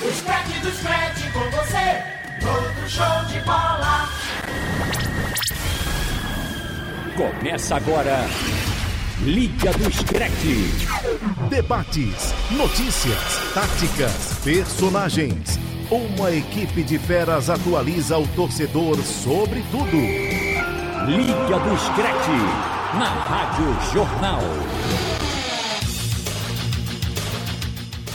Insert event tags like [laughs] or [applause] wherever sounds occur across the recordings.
O scratch do scratch com você, outro show de bola. Começa agora. Liga do Screte. Debates, notícias, táticas, personagens. Uma equipe de feras atualiza o torcedor sobre tudo. Liga do Screte. Na Rádio Jornal.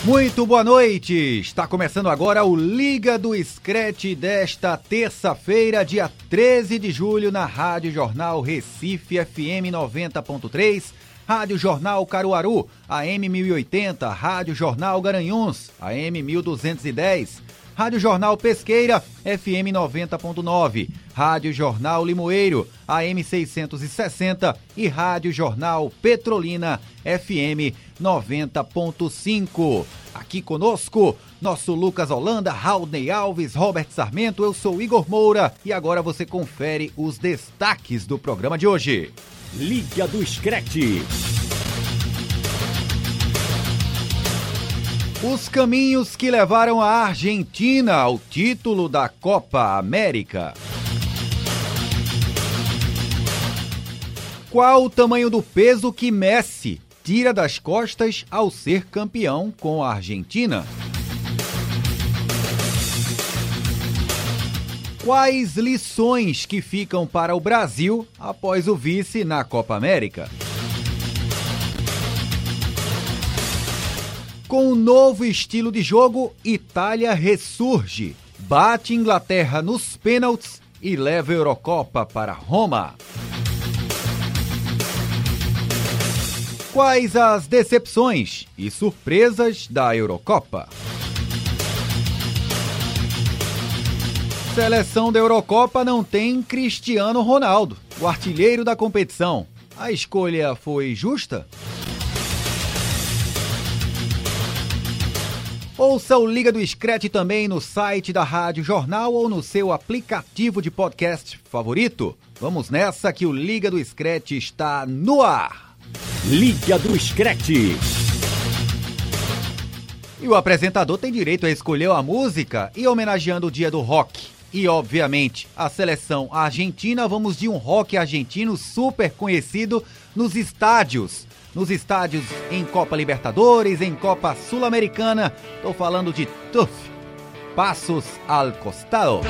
Muito boa noite! Está começando agora o Liga do Screte desta terça-feira, dia 13 de julho, na Rádio Jornal Recife FM 90.3, Rádio Jornal Caruaru, AM 1080, Rádio Jornal Garanhuns, AM 1210, Rádio Jornal Pesqueira, FM 90.9, Rádio Jornal Limoeiro, AM 660 e Rádio Jornal Petrolina, FM 90.5. Aqui conosco, nosso Lucas Holanda, Raudney Alves, Robert Sarmento, eu sou Igor Moura e agora você confere os destaques do programa de hoje. Liga do Screte. Os caminhos que levaram a Argentina ao título da Copa América. Qual o tamanho do peso que Messi tira das costas ao ser campeão com a Argentina? Quais lições que ficam para o Brasil após o vice na Copa América? Com um novo estilo de jogo, Itália ressurge, bate Inglaterra nos pênaltis e leva a Eurocopa para Roma. Quais as decepções e surpresas da Eurocopa? Seleção da Eurocopa não tem Cristiano Ronaldo, o artilheiro da competição. A escolha foi justa? Ouça o Liga do Screte também no site da Rádio Jornal ou no seu aplicativo de podcast favorito. Vamos nessa que o Liga do Screte está no ar. Liga do Screte. E o apresentador tem direito a escolher a música e homenageando o dia do rock. E, obviamente, a seleção argentina, vamos de um rock argentino super conhecido nos estádios nos estádios em Copa Libertadores, em Copa Sul-Americana. Estou falando de TUF, Passos al Costado.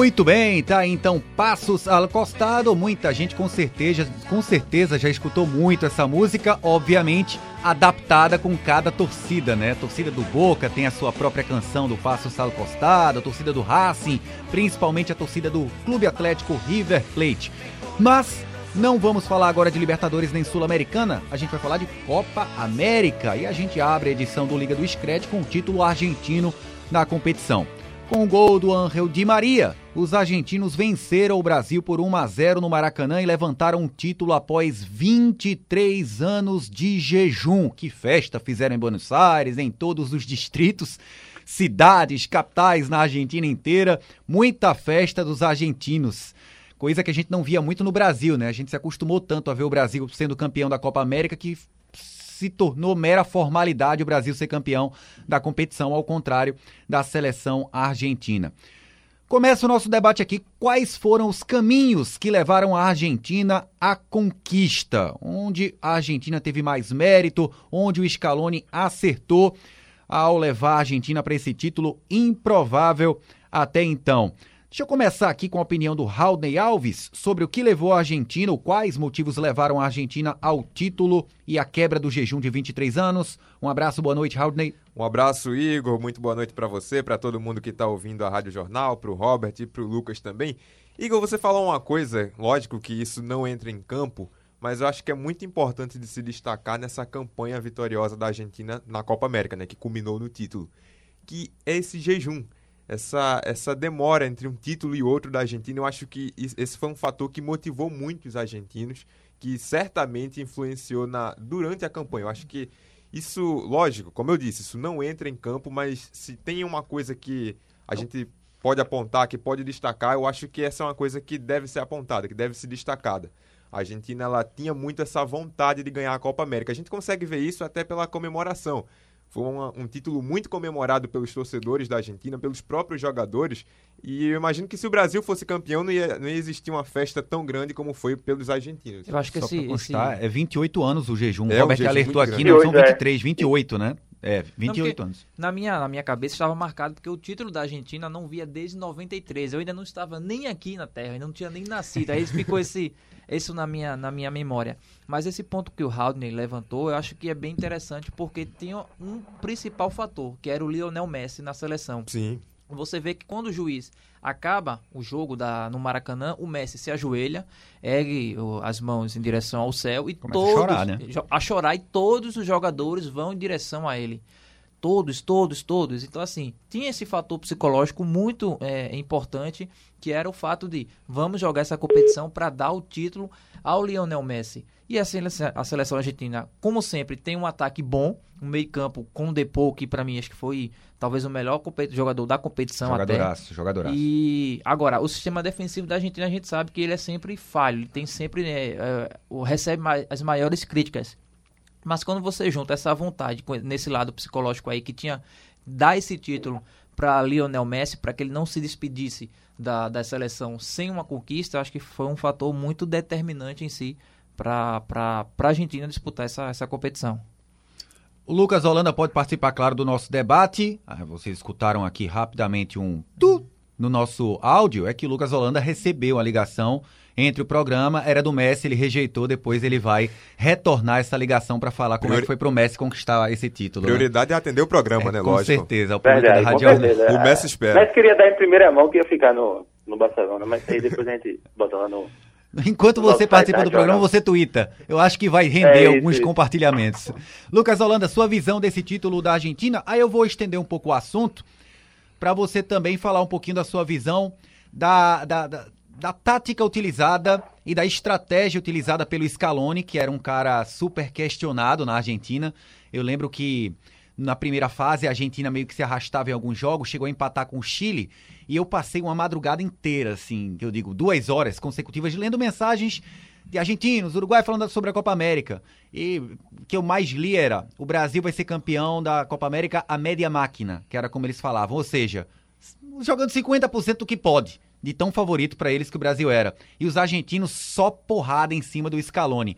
Muito bem, tá então Passos al Costado. Muita gente com certeza, com certeza já escutou muito essa música, obviamente adaptada com cada torcida, né? A torcida do Boca tem a sua própria canção do Passos al Costado, a torcida do Racing, principalmente a torcida do Clube Atlético River Plate. Mas não vamos falar agora de Libertadores nem Sul-Americana, a gente vai falar de Copa América e a gente abre a edição do Liga do Scred com o título argentino da competição. Com o gol do Angel Di Maria, os argentinos venceram o Brasil por 1 a 0 no Maracanã e levantaram um título após 23 anos de jejum. Que festa fizeram em Buenos Aires, em todos os distritos, cidades, capitais na Argentina inteira. Muita festa dos argentinos. Coisa que a gente não via muito no Brasil, né? A gente se acostumou tanto a ver o Brasil sendo campeão da Copa América que se tornou mera formalidade o Brasil ser campeão da competição, ao contrário da seleção argentina. Começa o nosso debate aqui. Quais foram os caminhos que levaram a Argentina à conquista? Onde a Argentina teve mais mérito, onde o Scaloni acertou ao levar a Argentina para esse título improvável até então. Deixa eu começar aqui com a opinião do Raulney Alves sobre o que levou a Argentina, ou quais motivos levaram a Argentina ao título e à quebra do jejum de 23 anos. Um abraço, boa noite, Raulney. Um abraço, Igor. Muito boa noite para você, para todo mundo que está ouvindo a Rádio Jornal, para o Robert e para o Lucas também. Igor, você falou uma coisa, lógico que isso não entra em campo, mas eu acho que é muito importante de se destacar nessa campanha vitoriosa da Argentina na Copa América, né, que culminou no título, que é esse jejum essa, essa demora entre um título e outro da Argentina, eu acho que esse foi um fator que motivou muito os argentinos, que certamente influenciou na durante a campanha. Eu acho que isso, lógico, como eu disse, isso não entra em campo, mas se tem uma coisa que a gente pode apontar, que pode destacar, eu acho que essa é uma coisa que deve ser apontada, que deve ser destacada. A Argentina ela tinha muito essa vontade de ganhar a Copa América. A gente consegue ver isso até pela comemoração. Foi uma, um título muito comemorado pelos torcedores da Argentina, pelos próprios jogadores. E eu imagino que se o Brasil fosse campeão, não ia, não ia existir uma festa tão grande como foi pelos argentinos. Eu acho que Só esse, constar, esse... é 28 anos o jejum. É, o Robert alertou aqui, não são 23, 28, né? É, 28 não, anos. Na minha, na minha cabeça estava marcado porque o título da Argentina não via desde 93. Eu ainda não estava nem aqui na Terra, ainda não tinha nem nascido. Aí ficou [laughs] esse, isso na minha, na minha memória. Mas esse ponto que o Haldney levantou, eu acho que é bem interessante porque tinha um principal fator, que era o Lionel Messi na seleção. Sim. Você vê que quando o juiz acaba o jogo da, no Maracanã, o Messi se ajoelha, ergue as mãos em direção ao céu e Começa todos a chorar, né? a chorar e todos os jogadores vão em direção a ele. Todos, todos, todos. Então, assim, tinha esse fator psicológico muito é, importante, que era o fato de vamos jogar essa competição para dar o título ao Lionel Messi. E a seleção, a seleção argentina, como sempre, tem um ataque bom, um meio-campo com o Depou, que para mim acho que foi talvez o melhor jogador da competição jogadoraço, até. Jogadoraço, E agora, o sistema defensivo da Argentina a gente sabe que ele é sempre falho, ele tem sempre né, uh, recebe as maiores críticas. Mas quando você junta essa vontade nesse lado psicológico aí que tinha dar esse título para Lionel Messi, para que ele não se despedisse da, da seleção sem uma conquista, acho que foi um fator muito determinante em si para a Argentina disputar essa, essa competição. O Lucas Holanda pode participar, claro, do nosso debate. Ah, vocês escutaram aqui rapidamente um tu no nosso áudio. É que o Lucas Holanda recebeu a ligação entre o programa, era do Messi, ele rejeitou, depois ele vai retornar essa ligação para falar como Priori... é que foi pro Messi conquistar esse título. Né? Prioridade né? é atender o programa, é, né? Com Lógico. certeza, o público Verdade, da Rádio O Messi espera. Mas queria dar em primeira mão que ia ficar no, no Barcelona, mas aí depois a gente bota lá no. Enquanto você participa do programa, você twitta. Eu acho que vai render é alguns compartilhamentos. Lucas Holanda, sua visão desse título da Argentina. Aí eu vou estender um pouco o assunto para você também falar um pouquinho da sua visão da, da, da, da, tática utilizada e da estratégia utilizada pelo Scaloni, que era um cara super questionado na Argentina. Eu lembro que na primeira fase a Argentina meio que se arrastava em alguns jogos, chegou a empatar com o Chile e eu passei uma madrugada inteira, assim, eu digo, duas horas consecutivas, lendo mensagens de argentinos, Uruguai falando sobre a Copa América. E o que eu mais li era: o Brasil vai ser campeão da Copa América a média máquina, que era como eles falavam. Ou seja, jogando 50% do que pode, de tão favorito para eles que o Brasil era. E os argentinos só porrada em cima do Scaloni.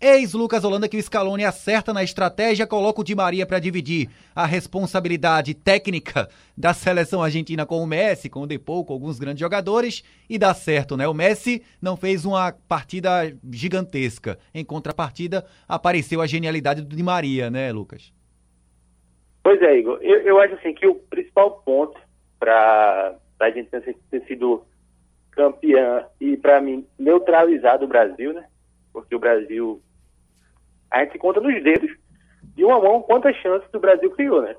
Ex-Lucas Holanda que o Scaloni acerta na estratégia, coloca o Di Maria para dividir a responsabilidade técnica da seleção argentina com o Messi, com o Depou, com alguns grandes jogadores, e dá certo, né? O Messi não fez uma partida gigantesca. Em contrapartida, apareceu a genialidade do Di Maria, né, Lucas? Pois é, Igor. Eu, eu acho assim que o principal ponto para a Argentina ter sido campeã e, para mim, neutralizado o Brasil, né? Porque o Brasil a gente conta nos dedos de uma mão quantas chances o Brasil criou, né?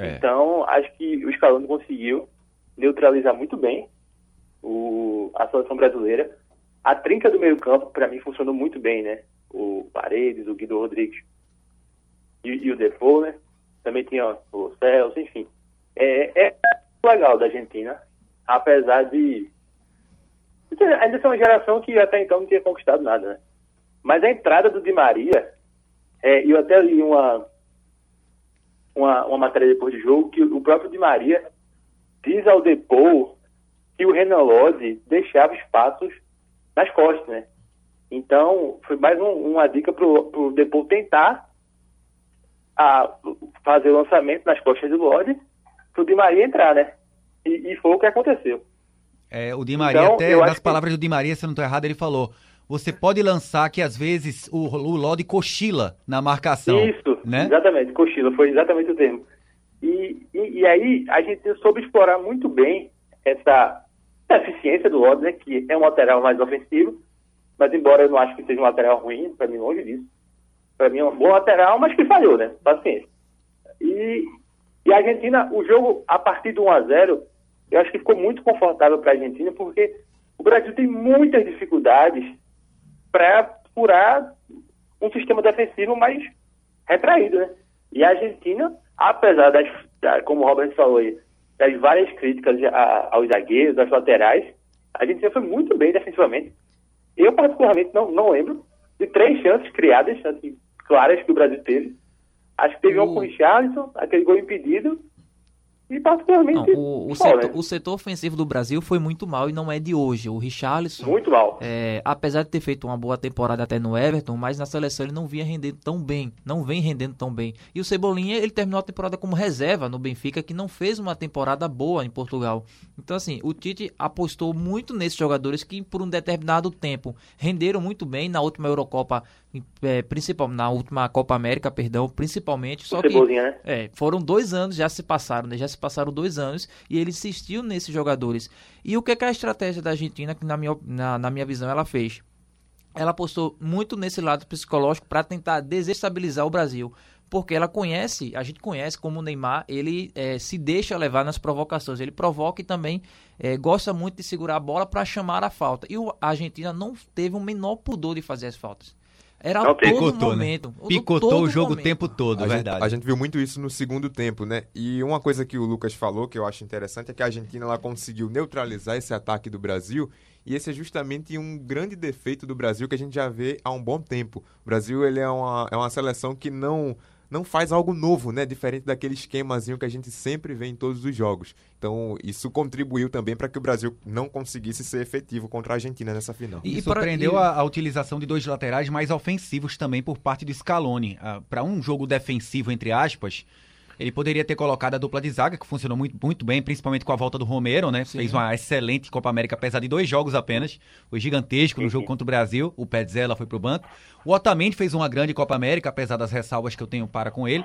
É. Então, acho que o Scaloni conseguiu neutralizar muito bem o, a seleção brasileira. A trinca do meio campo, para mim, funcionou muito bem, né? O Paredes, o Guido Rodrigues e, e o Defoe, né? Também tinha o Celso, enfim. É, é legal da Argentina, apesar de... Ainda ser uma geração que até então não tinha conquistado nada, né? Mas a entrada do Di Maria, é, eu até li uma, uma, uma matéria depois do jogo que o próprio Di Maria diz ao Depou que o Renan Lodge deixava espaços nas costas, né? Então, foi mais um, uma dica para o Depou tentar a, fazer o lançamento nas costas do Lodge para o Di Maria entrar, né? E, e, foi o que aconteceu. É, o Di Maria, então, até nas palavras que... do Di Maria, se eu não estou errado, ele falou você pode lançar que às vezes o, o Lodi cochila na marcação. Isso, né? exatamente, cochila, foi exatamente o termo. E, e, e, aí a gente soube explorar muito bem essa eficiência do Lodi, né, que é um lateral mais ofensivo, mas embora eu não acho que seja um lateral ruim, para mim longe disso. Para mim é um bom lateral, mas que falhou, né? Paciência. E, e a Argentina, o jogo a partir do 1 a 0 eu acho que ficou muito confortável para a Argentina, porque o Brasil tem muitas dificuldades para furar um sistema defensivo mais retraído, né? E a Argentina, apesar das, como o Robert falou aí, das várias críticas aos zagueiros, às laterais, a Argentina foi muito bem defensivamente. Eu, particularmente, não, não lembro de três chances criadas, assim, claras que o Brasil teve. Acho que teve um com o Richarlison, aquele gol impedido, e particularmente. Não, o, o, setor, o, setor, ofensivo do Brasil foi muito mal e não é de hoje. O Richarlison. Muito mal. É, apesar de ter feito uma boa temporada até no Everton, mas na seleção ele não vinha rendendo tão bem. Não vem rendendo tão bem. E o Cebolinha, ele terminou a temporada como reserva no Benfica, que não fez uma temporada boa em Portugal. Então, assim, o Tite apostou muito nesses jogadores que, por um determinado tempo, renderam muito bem. Na última Eurocopa é, principal, na última Copa América, perdão, principalmente. Só que né? é, foram dois anos, já se passaram, né? Já se passaram dois anos e ele insistiu nesses jogadores. E o que, que a estratégia da Argentina, que na minha, na, na minha visão ela fez? Ela apostou muito nesse lado psicológico para tentar desestabilizar o Brasil porque ela conhece, a gente conhece como o Neymar, ele é, se deixa levar nas provocações, ele provoca e também é, gosta muito de segurar a bola para chamar a falta. E a Argentina não teve o menor pudor de fazer as faltas. Era não, todo picotou, né? momento. Né? Picotou todo o jogo momento. o tempo todo, a verdade. Gente, a gente viu muito isso no segundo tempo, né? E uma coisa que o Lucas falou, que eu acho interessante, é que a Argentina ela conseguiu neutralizar esse ataque do Brasil. E esse é justamente um grande defeito do Brasil que a gente já vê há um bom tempo. O Brasil ele é, uma, é uma seleção que não não faz algo novo, né? Diferente daquele esquemazinho que a gente sempre vê em todos os jogos. Então, isso contribuiu também para que o Brasil não conseguisse ser efetivo contra a Argentina nessa final. E, e surpreendeu a, a, utilização de dois laterais mais ofensivos também por parte do Scaloni. Ah, para um jogo defensivo, entre aspas, ele poderia ter colocado a dupla de zaga, que funcionou muito, muito bem, principalmente com a volta do Romero, né? Sim. Fez uma excelente Copa América, apesar de dois jogos apenas. Foi gigantesco no jogo contra o Brasil. O Pedzella foi pro banco. O Otamendi fez uma grande Copa América, apesar das ressalvas que eu tenho para com ele.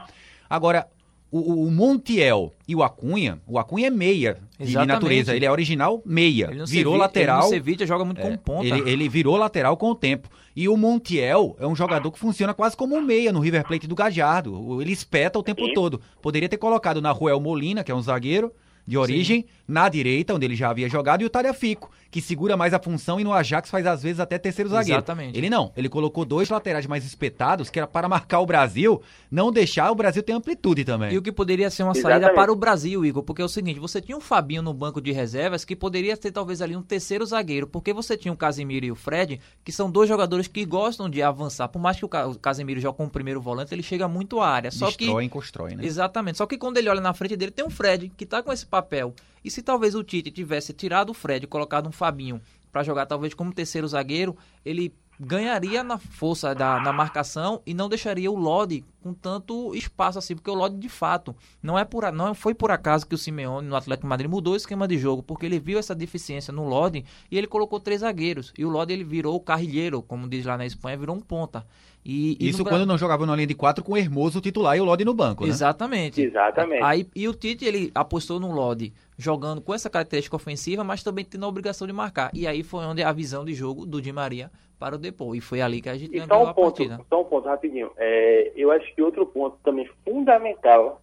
Agora, o, o, Montiel e o Acunha, o Acunha é meia de, de natureza, ele é original meia, virou lateral. Ele no Sevilla joga muito é, com ponta. Ele, ele, virou lateral com o tempo. E o Montiel é um jogador que funciona quase como um meia no River Plate do Gajardo. Ele espeta o tempo Sim. todo. Poderia ter colocado na Ruel Molina, que é um zagueiro, de origem, Sim. na direita, onde ele já havia jogado, e o Talhafico, que segura mais a função e no Ajax faz às vezes até terceiro zagueiro. Exatamente. Ele não, ele colocou dois laterais mais espetados, que era para marcar o Brasil, não deixar o Brasil ter amplitude também. E o que poderia ser uma Exatamente. saída para o Brasil, Igor, porque é o seguinte, você tinha um Fabinho no banco de reservas que poderia ter talvez ali um terceiro zagueiro, porque você tinha o Casemiro e o Fred, que são dois jogadores que gostam de avançar, por mais que o Casemiro jogue como primeiro volante, ele chega muito à área. Só Destrói que, constrói, né? Exatamente. Só que quando ele olha na frente dele, tem um Fred, que está com esse papel. E se talvez o Tite tivesse tirado o Fred e colocado um Fabinho para jogar talvez como terceiro zagueiro, ele ganharia na força da na marcação e não deixaria o Lodi com tanto espaço assim, porque o Lodi de fato não é por não foi por acaso que o Simeone no Atlético de Madrid mudou o esquema de jogo, porque ele viu essa deficiência no Lodi e ele colocou três zagueiros. E o Lodi ele virou o carrilheiro, como diz lá na Espanha, virou um ponta. E, e Isso no... quando não jogava na linha de quatro com o Hermoso titular e o Lodi no banco, né? Exatamente. Exatamente. Aí, e o Tite ele apostou no Lodi jogando com essa característica ofensiva, mas também tendo a obrigação de marcar. E aí foi onde a visão de jogo do Di Maria para o Depô. E foi ali que a gente e só um ponto, Só um ponto, rapidinho. É, eu acho que outro ponto também fundamental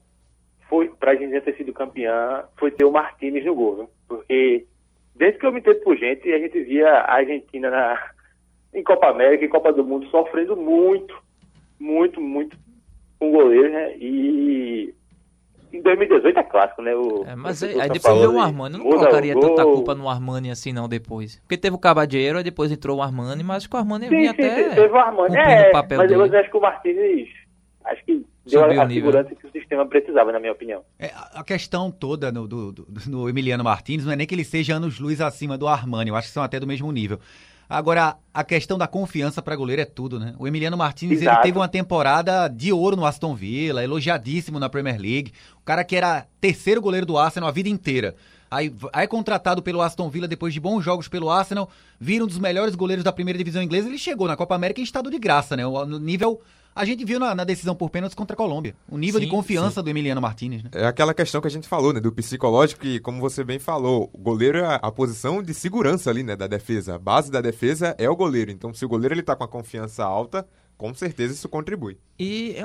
foi para a gente ter sido campeã foi ter o Martínez no gol, viu? porque desde que eu me entendo por gente, a gente via a Argentina na, em Copa América e Copa do Mundo sofrendo muito, muito, muito com goleiro, né? E em 2018 é clássico, né? O, é, mas aí, aí depois veio o Armani. Eu não colocaria tanta culpa no Armani assim, não, depois. Porque teve o Cabadeiro, aí depois entrou o Armani, mas acho que o Armani sim, vinha sim, até. Sim, teve o Armani. É, o papel mas dele. eu acho que o Martínez. Acho que deu Subiu a, a segurança que o sistema precisava, na minha opinião. É, a questão toda no, do, do, no Emiliano Martins não é nem que ele seja anos luz acima do Armani, eu acho que são até do mesmo nível. Agora, a questão da confiança para goleiro é tudo, né? O Emiliano Martins ele teve uma temporada de ouro no Aston Villa, elogiadíssimo na Premier League. O cara que era terceiro goleiro do Arsenal a vida inteira. Aí, aí é contratado pelo Aston Villa depois de bons jogos pelo Arsenal, vira um dos melhores goleiros da primeira divisão inglesa. Ele chegou na Copa América em estado de graça, né? O nível a gente viu na, na, decisão por pênaltis contra a Colômbia. O nível sim, de confiança sim. do Emiliano Martinez. Né? É aquela questão que a gente falou, né? Do psicológico, que, como você bem falou, o goleiro é a, posição de segurança ali, né? Da defesa. A base da defesa é o goleiro. Então, se o goleiro ele tá com a confiança alta, com certeza isso contribui. E,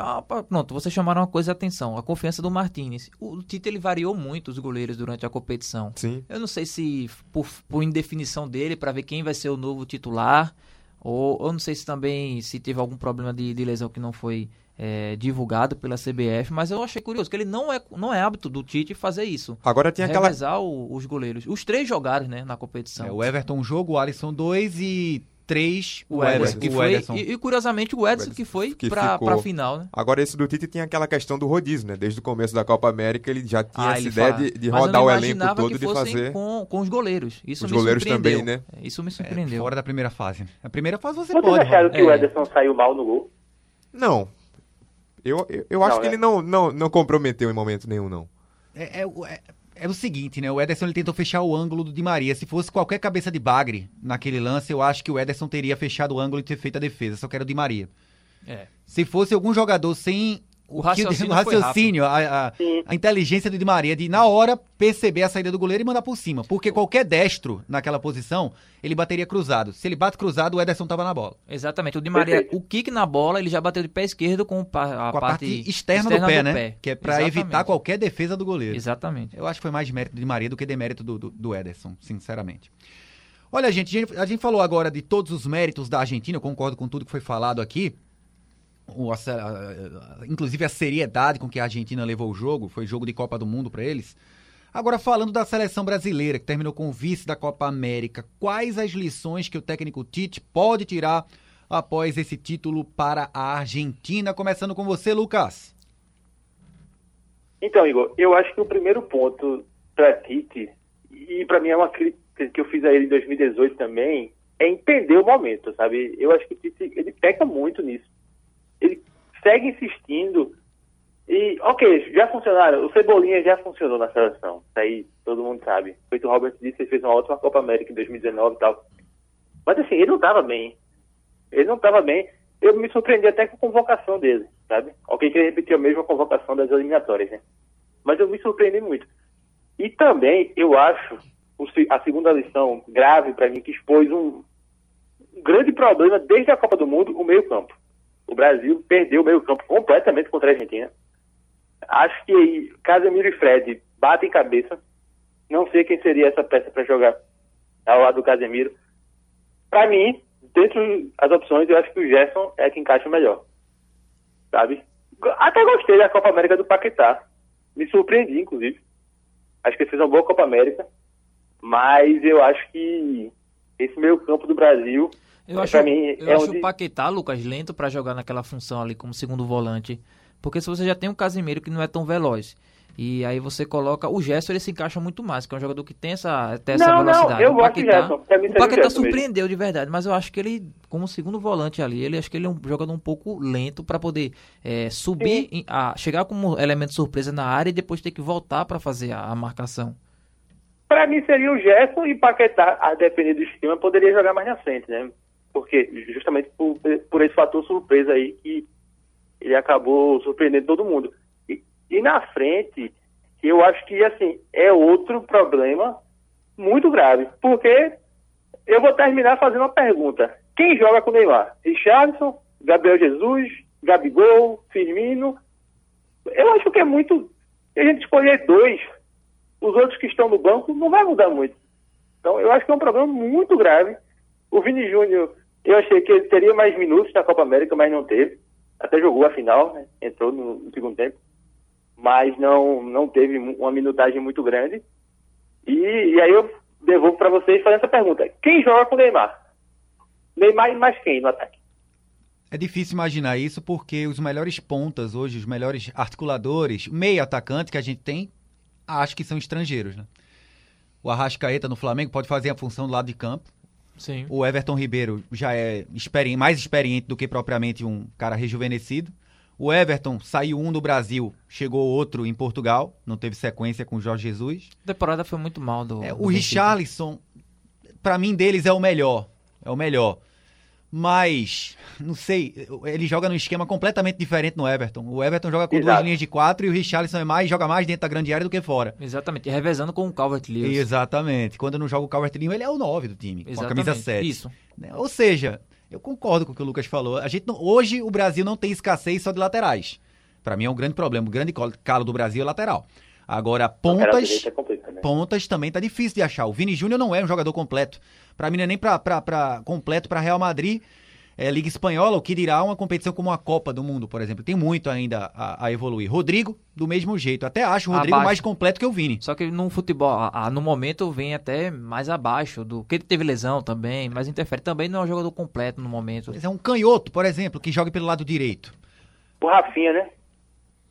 pronto, vocês chamaram uma coisa de atenção, a confiança do Martinez. O Tite ele variou muito os goleiros durante a competição. Sim. Eu não sei se por, por indefinição dele, para ver quem vai ser o novo titular, Ou eu não sei se também se teve algum problema de, de lesão que não foi é, divulgado pela CBF, mas eu achei curioso que ele não é, não é hábito do Tite fazer isso. Agora tem aquela. O, os goleiros. Os três jogaram, né, na competição. É, o Everton um jogo, o Alisson dois e três o, Ederson. Que foi, e, e, curiosamente o Edson, que foi que pra, pra final, né? Agora esse do Tite tinha aquela questão do rodízio, né? Desde o começo da Copa América ele já tinha ah, essa ideia de, de rodar o elenco todo e de fazer... Com, com os goleiros. Isso os me goleiros também, né? É, isso me surpreendeu. É, fora da primeira fase. A primeira fase você Vocês pode... Vocês acharam que o é. Ederson saiu mal no gol? Não. Eu, eu, eu acho não, que né? ele não, não, não comprometeu em momento nenhum, não. É, é, é, o seguinte, né? O Ederson ele tentou fechar o ângulo do Di Maria. Se fosse qualquer cabeça de bagre naquele lance, eu acho que o Ederson teria fechado o ângulo e ter feito a defesa. Só que era o Di Maria. É. Se fosse algum jogador sem o raciocínio, o raciocínio a, a, a, inteligência do Di Maria de, na hora, perceber a saída do goleiro e mandar por cima. Porque qualquer destro naquela posição, ele bateria cruzado. Se ele bate cruzado, o Ederson tava na bola. Exatamente. O Di Maria, o kick na bola, ele já bateu de pé esquerdo com a, com a parte, parte, externa, externa do, pé, do né? Pé. Que é para evitar qualquer defesa do goleiro. Exatamente. Eu acho que foi mais de mérito do Di Maria do que demérito do, do, do Ederson, sinceramente. Olha, gente, a gente falou agora de todos os méritos da Argentina, eu concordo com tudo que foi falado aqui o, a, a, inclusive a seriedade com que a Argentina levou o jogo, foi jogo de Copa do Mundo para eles. Agora, falando da seleção brasileira, que terminou com o vice da Copa América, quais as lições que o técnico Tite pode tirar após esse título para a Argentina? Começando com você, Lucas. Então, Igor, eu acho que o primeiro ponto para Tite, e para mim é uma crítica que eu fiz a ele em 2018 também, é entender o momento, sabe? Eu acho que Tite, ele peca muito nisso ele segue insistindo. E, ok, já funcionaram. O Cebolinha já funcionou na seleção. Isso aí todo mundo sabe. Feito o Robert disse, ele fez uma ótima Copa América em 2019 e tal. Mas assim, ele não estava bem. Ele não estava bem. Eu me surpreendi até com a convocação dele, sabe? Ok, que ele repetiu a mesma convocação das eliminatórias, né? Mas eu me surpreendi muito. E também, eu acho, a segunda lição grave para mim, que expôs um grande problema desde a Copa do Mundo, o meio-campo o Brasil perdeu o meio campo completamente contra a Argentina. Acho que Casemiro e Fred batem cabeça. Não sei quem seria essa peça para jogar ao lado do Casemiro. Para mim, dentre as opções, eu acho que o Gerson é que encaixa melhor. Sabe? Até gostei da Copa América do Paquetá. Me surpreendi, inclusive. Acho que ele fez uma boa Copa América. Mas eu acho que esse meio campo do Brasil eu acho, mim, eu é acho onde... o Paquetá, Lucas, lento para jogar naquela função ali como segundo volante. Porque se você já tem um Casimiro que não é tão veloz, e aí você coloca. O Gerson ele se encaixa muito mais, que é um jogador que tem essa, tem essa não, velocidade. Não, eu o Paquetá, Gerson, o Paquetá surpreendeu mesmo. de verdade, mas eu acho que ele, como segundo volante ali, ele acho que ele é um jogador um pouco lento para poder é, subir, em, a, chegar como elemento surpresa na área e depois ter que voltar para fazer a, a marcação. Para mim seria o Gerson e Paquetá, a depender do esquema, poderia jogar mais na frente, né? porque justamente por, por esse fator surpresa aí que ele acabou surpreendendo todo mundo. E, e na frente, eu acho que assim é outro problema muito grave, porque eu vou terminar fazendo uma pergunta: quem joga com o Neymar? Richardson, Gabriel Jesus, Gabigol, Firmino? Eu acho que é muito. A gente escolher dois, os outros que estão no banco não vai mudar muito. Então, eu acho que é um problema muito grave. O Vini Júnior eu achei que ele teria mais minutos na Copa América, mas não teve. Até jogou a final, né? entrou no, no, segundo tempo, mas não, não teve uma minutagem muito grande. E, e aí eu devolvo para vocês fazendo essa pergunta: quem joga com o Neymar? Neymar e mais quem no ataque? É difícil imaginar isso porque os melhores pontas hoje, os melhores articuladores, meio atacante que a gente tem, acho que são estrangeiros, né? O Arrascaeta no Flamengo pode fazer a função do lado de campo, Sim. O Everton Ribeiro já é experi mais experiente do que propriamente um cara rejuvenescido. O Everton saiu um do Brasil, chegou outro em Portugal, não teve sequência com o Jorge Jesus. A temporada foi muito mal do. É, do o Richarlison, para mim deles é o melhor, é o melhor. Mas, não sei, ele joga num esquema completamente diferente no Everton. O Everton joga com Exato. duas linhas de quatro e o Richarlison é mais, joga mais dentro da grande área do que fora. Exatamente, e revezando com o Calvert-Lewin. Exatamente. Quando não joga o Calvert-Lewin, ele é o 9 do time, Exatamente. com a camisa 7. Isso. Né? Ou seja, eu concordo com o que o Lucas falou. A gente não, hoje o Brasil não tem escassez só de laterais. Para mim é um grande problema. O grande calo do Brasil é lateral. Agora, pontas. É né? pontas também tá difícil de achar. O Vini Júnior não é um jogador completo. Para mim não é nem pra, pra, pra completo para Real Madrid é, Liga Espanhola, o que dirá uma competição como a Copa do Mundo, por exemplo. Tem muito ainda a, a evoluir. Rodrigo, do mesmo jeito. Até acho o Rodrigo abaixo. mais completo que o Vini. Só que no futebol, a, a, no momento, vem até mais abaixo do que ele teve lesão também, mas interfere. Também não é um jogador completo no momento. Mas é um canhoto, por exemplo, que joga pelo lado direito. O Rafinha, né?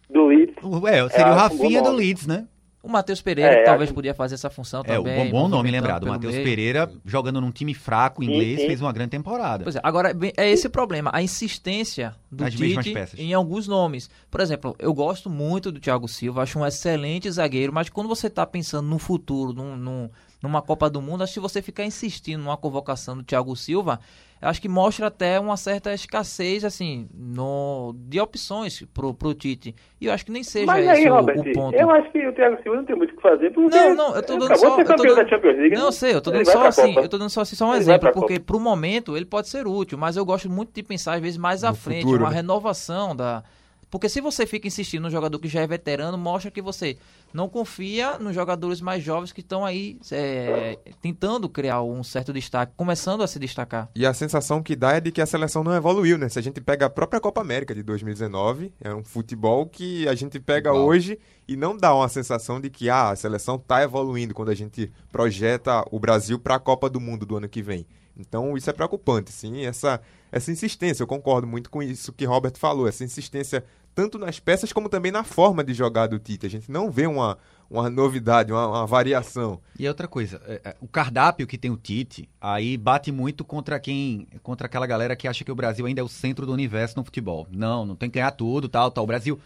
Do Leeds. É, seria é, o Rafinha do Leeds, né? O Matheus Pereira, é, que talvez podia fazer essa função é, também. É, um bom nome lembrado. O Matheus Pereira, jogando num time fraco inglês, sim, sim. fez uma grande temporada. Pois é, agora é esse o problema, a insistência do Nas Tite em alguns nomes. Por exemplo, eu gosto muito do Thiago Silva, acho um excelente zagueiro, mas quando você está pensando no futuro, num, num, numa Copa do Mundo, acho que se você ficar insistindo numa convocação do Thiago Silva, acho que mostra até uma certa escassez, assim, no, de opções pro, pro Tite. E eu acho que nem seja Mas aí, esse Robert, o, ponto. Eu acho que o Thiago Silva não tem muito o que fazer. Porque não, não, eu tô dando só. Eu tô dando, da Champions League, não, sei, eu tô dando só assim, eu tô dando só assim, só um ele exemplo, porque Copa. pro momento ele pode ser útil, mas eu gosto muito de pensar, às vezes, mais no à frente, futuro, uma né? renovação da porque se você fica insistindo no jogador que já é veterano, mostra que você não confia nos jogadores mais jovens que estão aí é, tentando criar um certo destaque, começando a se destacar. E a sensação que dá é de que a seleção não evoluiu, né? Se a gente pega a própria Copa América de 2019, é um futebol que a gente pega hoje e não dá uma sensação de que ah, a seleção está evoluindo quando a gente projeta o Brasil para a Copa do Mundo do ano que vem. Então isso é preocupante, sim, essa, essa insistência, eu concordo muito com isso que Robert falou, essa insistência tanto nas peças como também na forma de jogar do Tite. A gente não vê uma, uma novidade, uma, uma variação. E outra coisa, é, é, o cardápio que tem o Tite, aí bate muito contra quem, contra aquela galera que acha que o Brasil ainda é o centro do universo no futebol. Não, não tem que ganhar tudo, tal, tal. O Brasil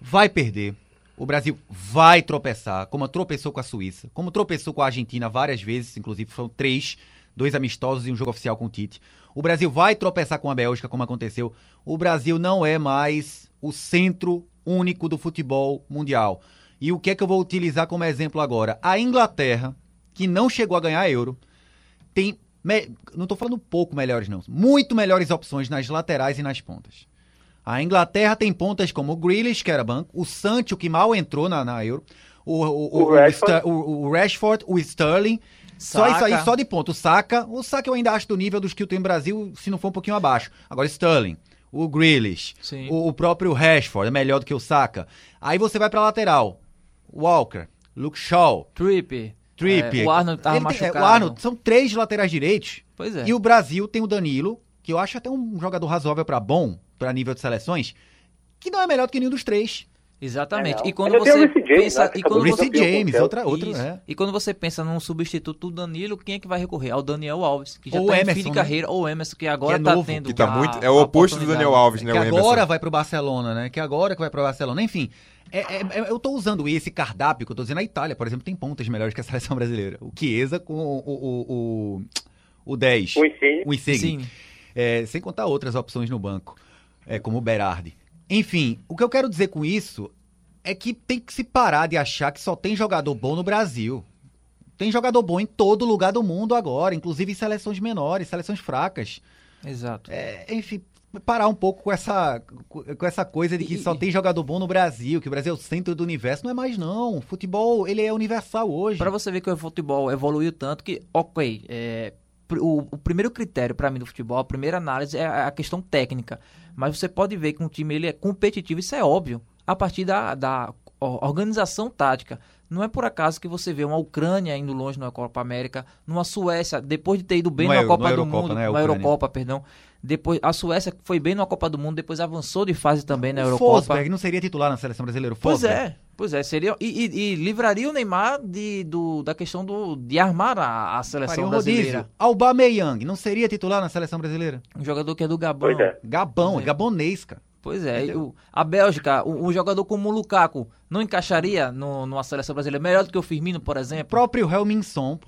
vai perder. O Brasil vai tropeçar, como tropeçou com a Suíça, como tropeçou com a Argentina várias vezes, inclusive foram três dois amistosos e um jogo oficial com o Tite. O Brasil vai tropeçar com a Bélgica, como aconteceu. O Brasil não é mais o centro único do futebol mundial. E o que é que eu vou utilizar como exemplo agora? A Inglaterra, que não chegou a ganhar euro, tem. Não estou falando pouco melhores, não. Muito melhores opções nas laterais e nas pontas. A Inglaterra tem pontas como o Grealish, que era banco, o Sancho, que mal entrou na, na Euro, o, o, o, o, Rashford. o, Rashford, o Sterling, só isso aí, só de ponto. O Saka, o Saka eu ainda acho do nível dos que tem no Brasil, se não for um pouquinho abaixo. Agora, Sterling, o Grealish, o, o, próprio Rashford é melhor do que o Saka. Aí você vai pra lateral. Walker, Luke Shaw. Trippier. Trippier. É, o Arnold tava machucado. Tem, o Arnold, são três laterais direitos. Pois é. E o Brasil tem o Danilo, que eu acho até um jogador razoável para bom, para nível de seleções, que não é melhor do que nenhum dos três. Exatamente. É, e quando você James, pensa, né, e quando você James, outra, outra, é. E quando você pensa num substituto do Danilo, quem é que vai recorrer? Ao Daniel Alves, que já ou tá Emerson, em fim de né? carreira, ou Emerson, que agora que é tá novo, tendo que tá muito, é o oposto do Daniel Alves, né, que agora vai pro Barcelona, né? Que agora que vai pro Barcelona, enfim. É, é, é, eu tô usando esse cardápio que eu tô dizendo, a Itália, por exemplo, tem pontas melhores que a seleção brasileira. O Chiesa com o, o, o, o 10. O Insigne. O Insigne. É, sem contar outras opções no banco, é, como o Berardi. Enfim, o que eu quero dizer com isso é que tem que se parar de achar que só tem jogador bom no Brasil. Tem jogador bom em todo lugar do mundo agora, inclusive em seleções menores, seleções fracas. Exato. É, enfim, parar um pouco com essa, com essa coisa de que e, só tem jogador bom no Brasil, que o Brasil é o centro do universo. Não é mais, não. O futebol, ele é universal hoje. Para você ver que o futebol evoluiu tanto que, ok, é, o, o, primeiro critério para mim do futebol, a primeira análise é a questão técnica. Mas você pode ver que um time ele é competitivo, isso é óbvio a partir da, da organização tática. Não é por acaso que você vê uma Ucrânia indo longe na Copa América, numa Suécia, depois de ter ido bem na é, Copa do Eurocopa, Mundo, né? na Eurocopa, perdão. Depois, a Suécia foi bem na Copa do Mundo, depois avançou de fase também na Eurocopa. Forsberg não seria titular na seleção brasileira, Pois é, pois é, seria e, e, e, livraria o Neymar de, do, da questão do, de armar a, a seleção Faria brasileira. Rodízio. Aubameyang não seria titular na seleção brasileira? Um jogador que é do Gabão. É. Gabão, é. gabonês, cara. Pois é, o, a Bélgica, um, jogador como o Lukaku não encaixaria no, numa seleção brasileira melhor do que o Firmino, por exemplo? O próprio Helminson,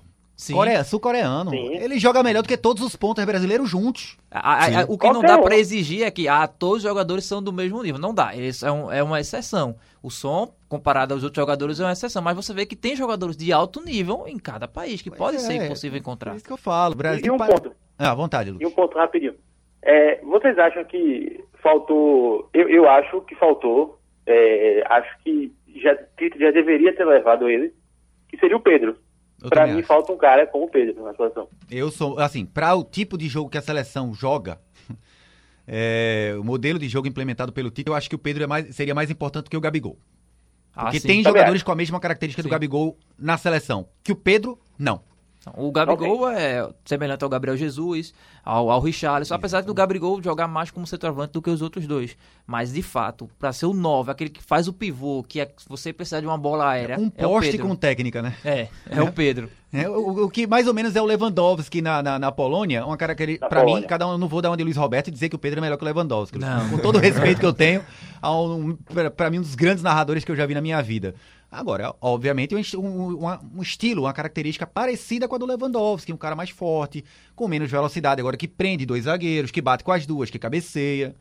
Coreia, sul-coreano. Ele joga melhor do que todos os pontos brasileiros juntos. A, a, a, o que não dá para exigir é que ah, todos os jogadores são do mesmo nível. Não dá. Isso é, um, é uma exceção. O som, comparado aos outros jogadores, é uma exceção. Mas você vê que tem jogadores de alto nível em cada país, que pode é, ser possível encontrar. É isso que eu falo. Brasil e um ponto. Ah, à vontade, Lucas. E um ponto rapidinho. É, vocês acham que faltou. Eu, eu acho que faltou. É, acho que já, já deveria ter levado ele que seria o Pedro. Para mim, acho. falta um cara como o Pedro na situação. Eu sou, assim, para o tipo de jogo que a seleção joga, [laughs] é, o modelo de jogo implementado pelo Tite, eu acho que o Pedro é mais, seria mais importante que o Gabigol. Ah, Porque sim. tem jogadores com a mesma característica sim. do Gabigol na seleção, que o Pedro não. O Gabigol okay. é semelhante ao Gabriel Jesus, ao, ao Richarlison, apesar do Gabigol jogar mais como centroavante do que os outros dois. Mas, de fato, para ser o 9, aquele que faz o pivô, que é, você precisar de uma bola aérea. Um é poste com técnica, né? É, é, o Pedro. É, o, o, que mais ou menos é o Lewandowski na, na, na Polônia, uma característica. Para mim, cada um, eu não vou dar uma de Luiz Roberto e dizer que o Pedro é melhor que o Lewandowski. Não. Com todo o respeito que eu tenho, um, para mim, um dos grandes narradores que eu já vi na minha vida. Agora, obviamente, um, um, um, estilo, uma característica parecida com a do Lewandowski, um cara mais forte, com menos velocidade, agora que prende dois zagueiros, que bate com as duas, que cabeceia.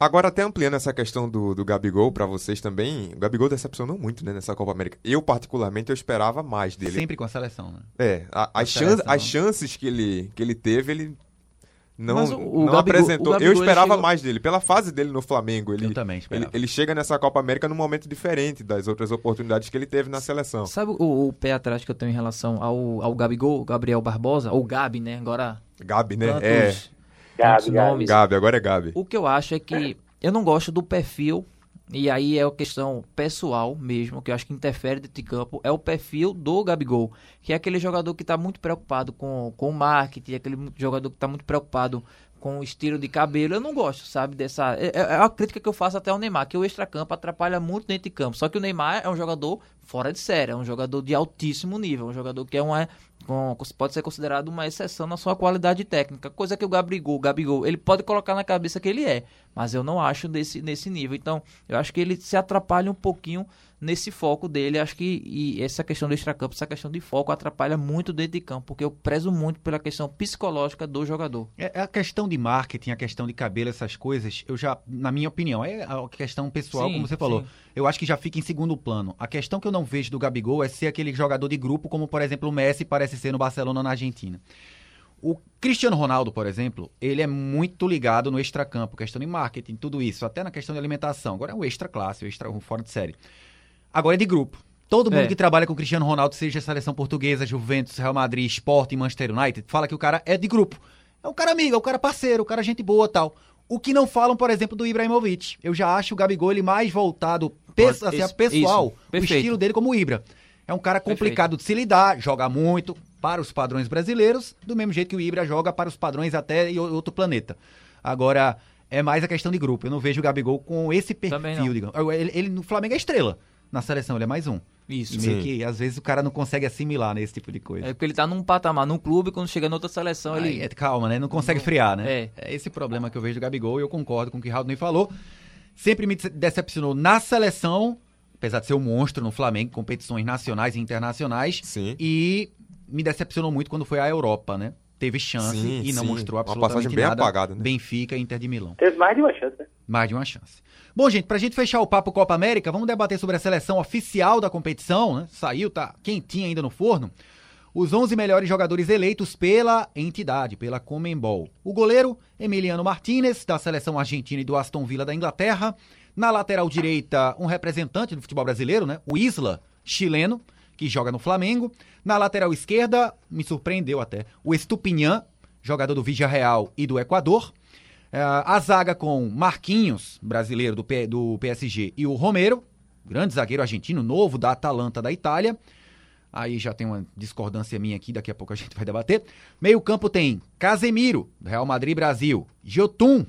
Agora, até ampliando essa questão do, do Gabigol para vocês também, o Gabigol decepcionou muito né, nessa Copa América. Eu, particularmente, eu esperava mais dele. Sempre com a seleção, né? É, a, as, chan as chances que ele, que ele teve, ele não, o, o não Gabigol, apresentou. Gabigol, eu esperava chegou... mais dele. Pela fase dele no Flamengo, ele, eu também ele, ele, chega nessa Copa América num momento diferente das outras oportunidades que ele teve na seleção. Sabe o, o pé atrás que eu tenho em relação ao, ao Gabigol, Gabriel Barbosa, ou Gabi, né? Agora. Gabi, né? é. Gabi, Gabi. Gabi, agora é Gabi. O que eu acho é que eu não gosto do perfil e aí é uma questão pessoal mesmo, que eu acho que interfere dentro de campo, é o perfil do Gabigol, que é aquele jogador que está muito preocupado com, com o marketing, aquele jogador que está muito preocupado com o estilo de cabelo. Eu não gosto, sabe, dessa. É, é, é a crítica que eu faço até ao Neymar, que o extracampo atrapalha muito dentro de campo. Só que o Neymar é um jogador fora de série, é um jogador de altíssimo nível, um jogador que é uma, pode ser considerado uma exceção na sua qualidade técnica, coisa que o Gabigol, o Gabigol, ele pode colocar na cabeça que ele é, mas eu não acho desse, nesse nível. Então, eu acho que ele se atrapalha um pouquinho nesse foco dele. Acho que e essa questão do extracampo, essa questão de foco atrapalha muito dentro de campo, porque eu prezo muito pela questão psicológica do jogador. É, a questão de marketing, a questão de cabelo, essas coisas, eu já, na minha opinião, é a questão pessoal, sim, como você falou. Sim. Eu acho que já fica em segundo plano. A questão que eu não vejo do Gabigol é ser aquele jogador de grupo, como por exemplo o Messi parece ser no Barcelona na Argentina. O Cristiano Ronaldo, por exemplo, ele é muito ligado no extracampo, questão de marketing, tudo isso, até na questão de alimentação. Agora é um extra classe, um extra um fora de série. Agora é de grupo. Todo mundo é. que trabalha com Cristiano Ronaldo, seja seleção portuguesa, Juventus, Real Madrid, Sport e Manchester United, fala que o cara é de grupo. É um cara amigo, é um cara parceiro, um cara gente boa tal. O que não falam, por exemplo, do Ibrahimovic. Eu já acho o Gabigol ele mais voltado peço, assim, a pessoal, o estilo dele como o Ibra. É um cara complicado Perfeito. de se lidar, joga muito para os padrões brasileiros, do mesmo jeito que o Ibra joga para os padrões até em outro planeta. Agora, é mais a questão de grupo. Eu não vejo o Gabigol com esse perfil, digamos. Ele, ele no Flamengo é estrela na seleção, ele é mais um. Isso. E meio que, às vezes, o cara não consegue assimilar, né, esse tipo de coisa. É porque ele tá num patamar, num clube, quando chega noutra seleção, Aí, ele... É, calma, né? Não consegue friar, né? É. é esse problema que eu vejo do Gabigol e eu concordo com o que o Raul falou. Sempre me decepcionou na seleção, apesar de ser um monstro no Flamengo, competições nacionais e internacionais. Sim. E me decepcionou muito quando foi à Europa, né? Teve chance sim, e não sim. mostrou absolutamente uma passagem bem nada. Apagada, né? Benfica e Inter de Milão. Teve mais de uma chance, né? Mais de uma chance. Bom, gente, pra gente fechar o papo Copa América, vamos debater sobre a seleção oficial da competição, né? Saiu, tá quentinha ainda no forno. Os 11 melhores jogadores eleitos pela entidade, pela Comembol. O goleiro, Emiliano Martinez, da seleção argentina e do Aston Villa da Inglaterra. Na lateral direita, um representante do futebol brasileiro, né? O Isla, chileno, que joga no Flamengo. Na lateral esquerda, me surpreendeu até, o Estupinhan, jogador do Vigia Real e do Equador. É, a zaga com Marquinhos, brasileiro do, P, do PSG, e o Romero, grande zagueiro argentino, novo da Atalanta da Itália. Aí já tem uma discordância minha aqui, daqui a pouco a gente vai debater. Meio campo tem Casemiro, Real Madrid Brasil. Jotun,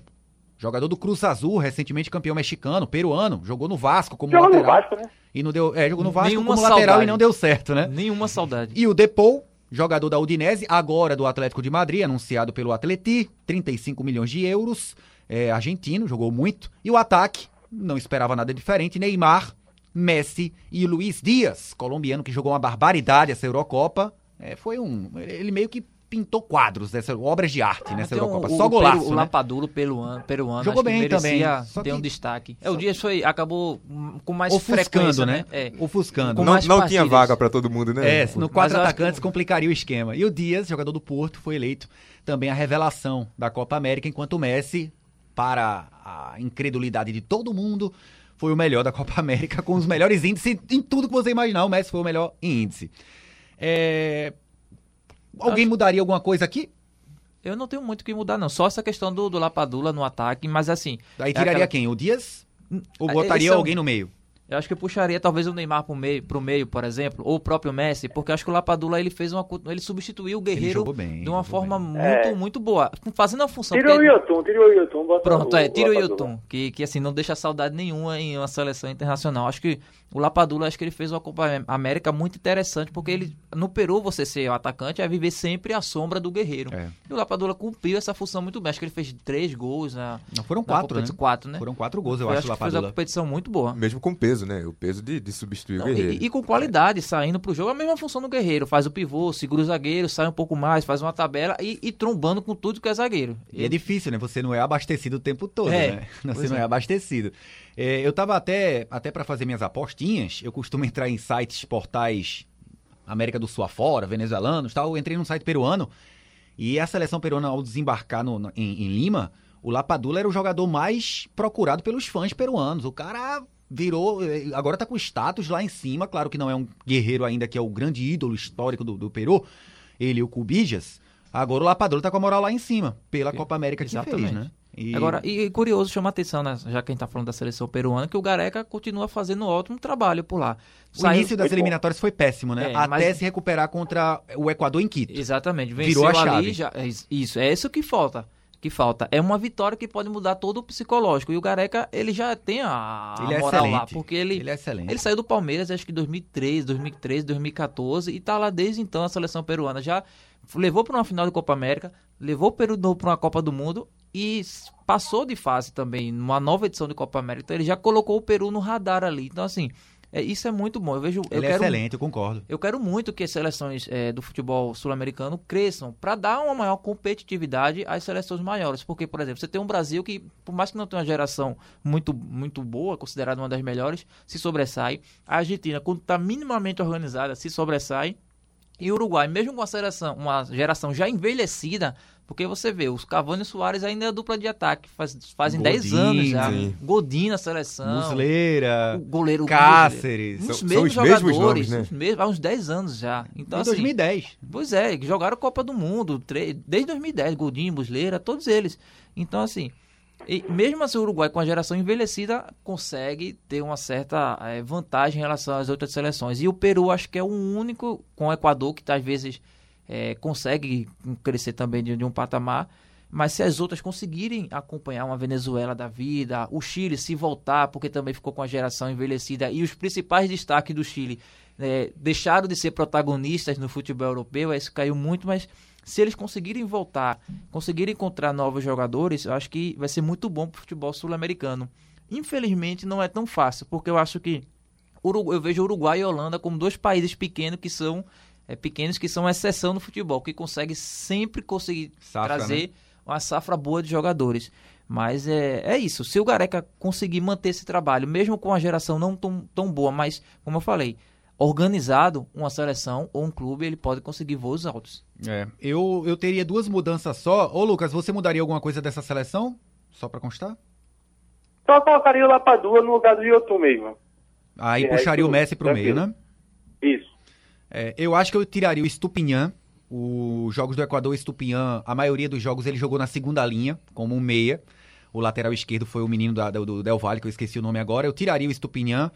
jogador do Cruz Azul, recentemente campeão mexicano, peruano, jogou no Vasco como jogou lateral. No Vasco, né? E não deu, é, jogou no Vasco Nenhuma como saudade. lateral e não deu certo, né? Nenhuma saudade. E o Depou, jogador da Udinese, agora do Atlético de Madrid, anunciado pelo Atleti, 35 milhões de euros, é, argentino, jogou muito. E o ataque, não esperava nada diferente, Neymar, Messi e Luiz Dias, colombiano que jogou uma barbaridade essa Eurocopa. É, foi um. Ele meio que pintou quadros dessa obras de arte nessa Eurocopa. Um, Só o, golaço. O, né? Lapaduro peruano, peruano jogou bem também. Que... um destaque. É, o Dias foi acabou com mais Ofuscando, né? né? É. Ofuscando. Não, não tinha vaga para todo mundo, né? É, no quatro atacantes que... complicaria o esquema. E o Dias, jogador do Porto, foi eleito também a revelação da Copa América, enquanto o Messi para a incredulidade de todo mundo, foi o melhor da Copa América, com os melhores índices em tudo que você imaginar. O Messi foi o melhor em índice. É... Alguém Acho... mudaria alguma coisa aqui? Eu não tenho muito o que mudar, não. Só essa questão do, do Lapadula no ataque, mas assim. Aí tiraria é aquela... quem? O Dias? Ou botaria alguém no meio? Eu acho que eu puxaria talvez o Neymar pro meio, pro meio, por exemplo, ou o próprio Messi, porque acho que o Lapadula ele fez uma ele substituiu o Guerreiro bem, de uma forma bem. muito é. muito boa, fazendo a função. Tira o Yotun, tira o Yotun, bota Pronto, o, é, tira o Yotun, que que assim não deixa saudade nenhuma em uma seleção internacional. Acho que o Lapadula acho que ele fez uma Copa América muito interessante, porque ele no Peru você ser o atacante é viver sempre à sombra do Guerreiro. É. E o Lapadula cumpriu essa função muito bem. Acho que ele fez três gols na Não foram quatro, né? quatro, né? Foram quatro gols, eu, eu acho, acho que Lapadula. fez uma competição muito boa. Mesmo com peso, né? O peso de de substituir Não, o Guerreiro. E, e, com qualidade, saindo pro jogo, a mesma função do Guerreiro. Faz o pivô, segura o zagueiro, sai um pouco mais, faz uma tabela e, e trombando com tudo que é zagueiro. E é difícil, né? Você não é abastecido o tempo todo, é, né? [laughs] Você não é, é abastecido. É, eu tava até, até para fazer minhas apostinhas, eu costumo entrar em sites, portais América do Sul afora, venezuelanos tal. Eu entrei num site peruano e a seleção peruana, ao desembarcar no, em, em Lima, o Lapadula era o jogador mais procurado pelos fãs peruanos. O cara virou. Eh, agora tá com status lá em cima. Claro que não é um guerreiro ainda, que é o grande ídolo histórico do, do Peru. Ele e o Cubijas. Agora o Lapador tá com a moral lá em cima, pela Copa América que Exatamente. fez, né? E... Agora, e curioso, chama atenção, né, já que a gente tá falando da seleção peruana, que o Gareca continua fazendo um ótimo trabalho por lá. O Saiu... início das eliminatórias foi péssimo, né? É, Até mas... se recuperar contra o Equador em Quito. Exatamente. Venceu Virou a chave. Ali, já... Isso, é isso que falta que falta. É uma vitória que pode mudar todo o psicológico. E o Gareca, ele já tem a, ele é moral lá, porque ele, ele, é excelente. ele saiu do Palmeiras, acho que em 2003, 2013, 2014, e tá lá desde então a seleção peruana. Já levou para uma final de Copa América, levou o Peru para uma Copa do Mundo e passou de fase também, numa nova edição de Copa América. Então ele já colocou o Peru no radar ali. Então, assim, é, isso é muito bom. Eu vejo. Ele eu é quero, excelente, eu concordo. Eu quero muito que as seleções é, do futebol sul-americano cresçam para dar uma maior competitividade às seleções maiores. Porque, por exemplo, você tem um Brasil que, por mais que não tenha uma geração muito, muito boa, considerada uma das melhores, se sobressai. A Argentina, quando está minimamente organizada, se sobressai. E o Uruguai, mesmo com uma geração, uma geração já envelhecida, porque você vê, os Cavani e Soares ainda é dupla de ataque, faz, fazem 10 anos já. Godinho na seleção. Musleira. O goleiro Cáceres. Os mesmos são jogadores, mesmos nomes, né? mesmos, há uns 10 anos já. Então, em assim, 2010. Pois é, jogaram Copa do Mundo, desde 2010, Godinho, Musleira, todos eles. Então, assim, e mesmo assim o Uruguai com a geração envelhecida consegue ter uma certa é, vantagem em relação às outras seleções. E o Peru acho que é o único, com o Equador, que às vezes é, consegue crescer também de, de, um patamar. Mas se as outras conseguirem acompanhar uma Venezuela da vida, o Chile se voltar, porque também ficou com a geração envelhecida, e os principais destaques do Chile é, deixaram de ser protagonistas no futebol europeu, isso caiu muito, mas se eles conseguirem voltar, conseguirem encontrar novos jogadores, eu acho que vai ser muito bom para o futebol sul-americano. Infelizmente não é tão fácil, porque eu acho que eu vejo Uruguai e Holanda como dois países pequenos que são é, pequenos que são exceção no futebol, que consegue sempre conseguir safra, trazer né? uma safra boa de jogadores. Mas é, é isso. Se o Gareca conseguir manter esse trabalho, mesmo com a geração não tão, tão boa, mas, como eu falei, organizado, uma seleção ou um clube, ele pode conseguir voos altos. É, eu, eu teria duas mudanças só. Ô, Lucas, você mudaria alguma coisa dessa seleção? Só para constar? Só colocaria o Lapadua no lugar do Yotun mesmo. Aí é, puxaria o Messi pro meio, né? Isso. É, eu acho que eu tiraria o Estupinhan. Os jogos do Equador, Estupinhan, a maioria dos jogos ele jogou na segunda linha, como um meia. O lateral esquerdo foi o menino da, do, do Del Valle, que eu esqueci o nome agora. Eu tiraria o Estupinhan.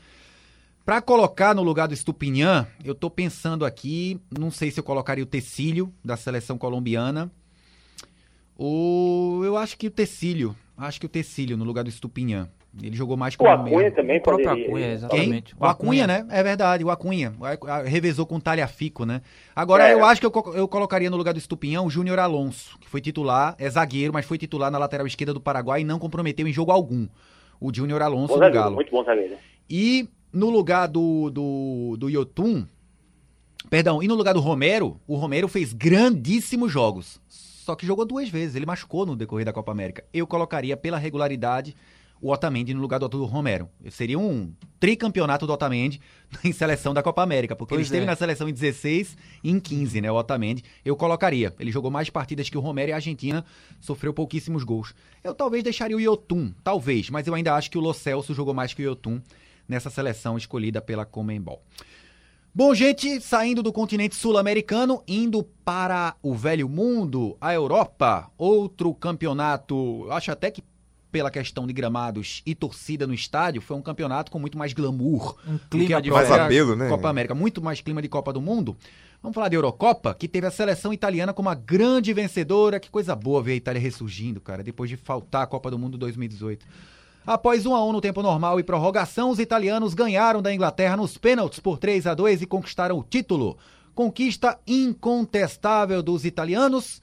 Para colocar no lugar do Estupinhan, eu tô pensando aqui, não sei se eu colocaria o Tecílio, da seleção colombiana. Ou eu acho que o Tecílio, acho que o Tecílio no lugar do Estupinhan. Ele jogou mais com o Acunha meio. também, o próprio Acunha, exatamente. Quem? O Acunha, né? É verdade, o Acunha. Revezou com o Talhafico, né? Agora, é. eu acho que eu, eu colocaria no lugar do Estupinhão o Júnior Alonso, que foi titular, é zagueiro, mas foi titular na lateral esquerda do Paraguai e não comprometeu em jogo algum. O Júnior Alonso bom no Galo. Muito bom zagueiro. E no lugar do, do, do Yotun, perdão, e no lugar do Romero, o Romero fez grandíssimos jogos. Só que jogou duas vezes, ele machucou no decorrer da Copa América. Eu colocaria pela regularidade o Otamendi no lugar do Arthur Romero. Seria um tricampeonato do Otamendi [laughs] em seleção da Copa América, porque pois ele esteve é. na seleção em 16 e em 15, né, o Otamendi. Eu colocaria. Ele jogou mais partidas que o Romero e a Argentina sofreu pouquíssimos gols. Eu talvez deixaria o Yotun, talvez, mas eu ainda acho que o Lo Celso jogou mais que o Yotun nessa seleção escolhida pela Comembol. Bom, gente, saindo do continente sul-americano, indo para o velho mundo, a Europa, outro campeonato, acho até que pela questão de gramados e torcida no estádio, foi um campeonato com muito mais glamour. Um clima de mais apelo, né? Copa América, muito mais clima de Copa do Mundo. Vamos falar de Eurocopa, que teve a seleção italiana como a grande vencedora. Que coisa boa ver a Itália ressurgindo, cara, depois de faltar a Copa do Mundo 2018. Após 1 a 1 no tempo normal e prorrogação, os italianos ganharam da Inglaterra nos pênaltis por 3 a 2 e conquistaram o título. Conquista incontestável dos italianos.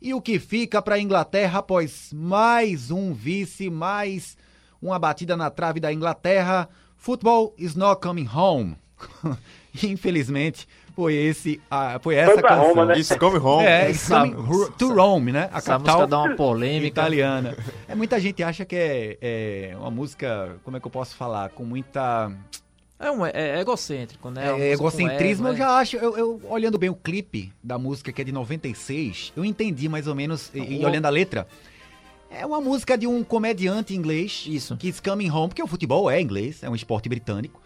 E o que fica para a Inglaterra após mais um vice, mais uma batida na trave da Inglaterra? Football is not coming home. [laughs] Infelizmente, foi esse, a, foi essa foi canção. Roma, né? It's coming home. É, it's coming to Rome, né? A essa capital dá uma polêmica italiana. É, muita gente acha que é, é, uma música, como é que eu posso falar, com muita é, um, é, é egocêntrico, né? É, egocentrismo ego, eu já acho. Eu, eu, olhando bem o clipe da música, que é de 96, eu entendi mais ou menos, e, e olhando a letra. É uma música de um comediante inglês. Isso. Que is coming home, porque o futebol é inglês, é um esporte britânico.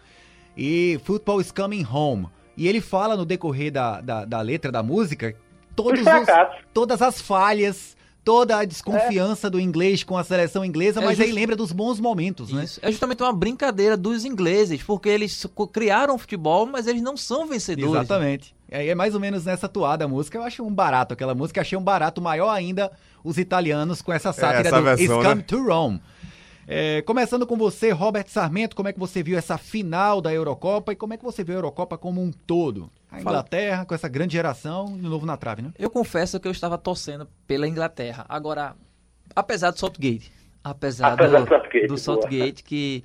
E football is coming home. E ele fala no decorrer da, da, da letra da música todos os, todas as falhas, toda a desconfiança é. do inglês com a seleção inglesa, é mas just... aí lembra dos bons momentos, né? É justamente uma brincadeira dos ingleses, porque eles criaram o futebol, mas eles não são vencedores. Exatamente. Aí é mais ou menos nessa toada a música. Eu acho um barato aquela música. Achei um barato maior ainda os italianos com essa sátira é, essa do versão, It's Come né? to Rome. É, começando com você, Robert Sarmento, como é que você viu essa final da Eurocopa e como é que você viu a Eurocopa como um todo? A Inglaterra, com essa grande geração, de novo na trave, né? Eu confesso que eu estava torcendo pela Inglaterra. Agora, apesar do Saltgate, apesar, apesar do, do Saltgate, do Saltgate que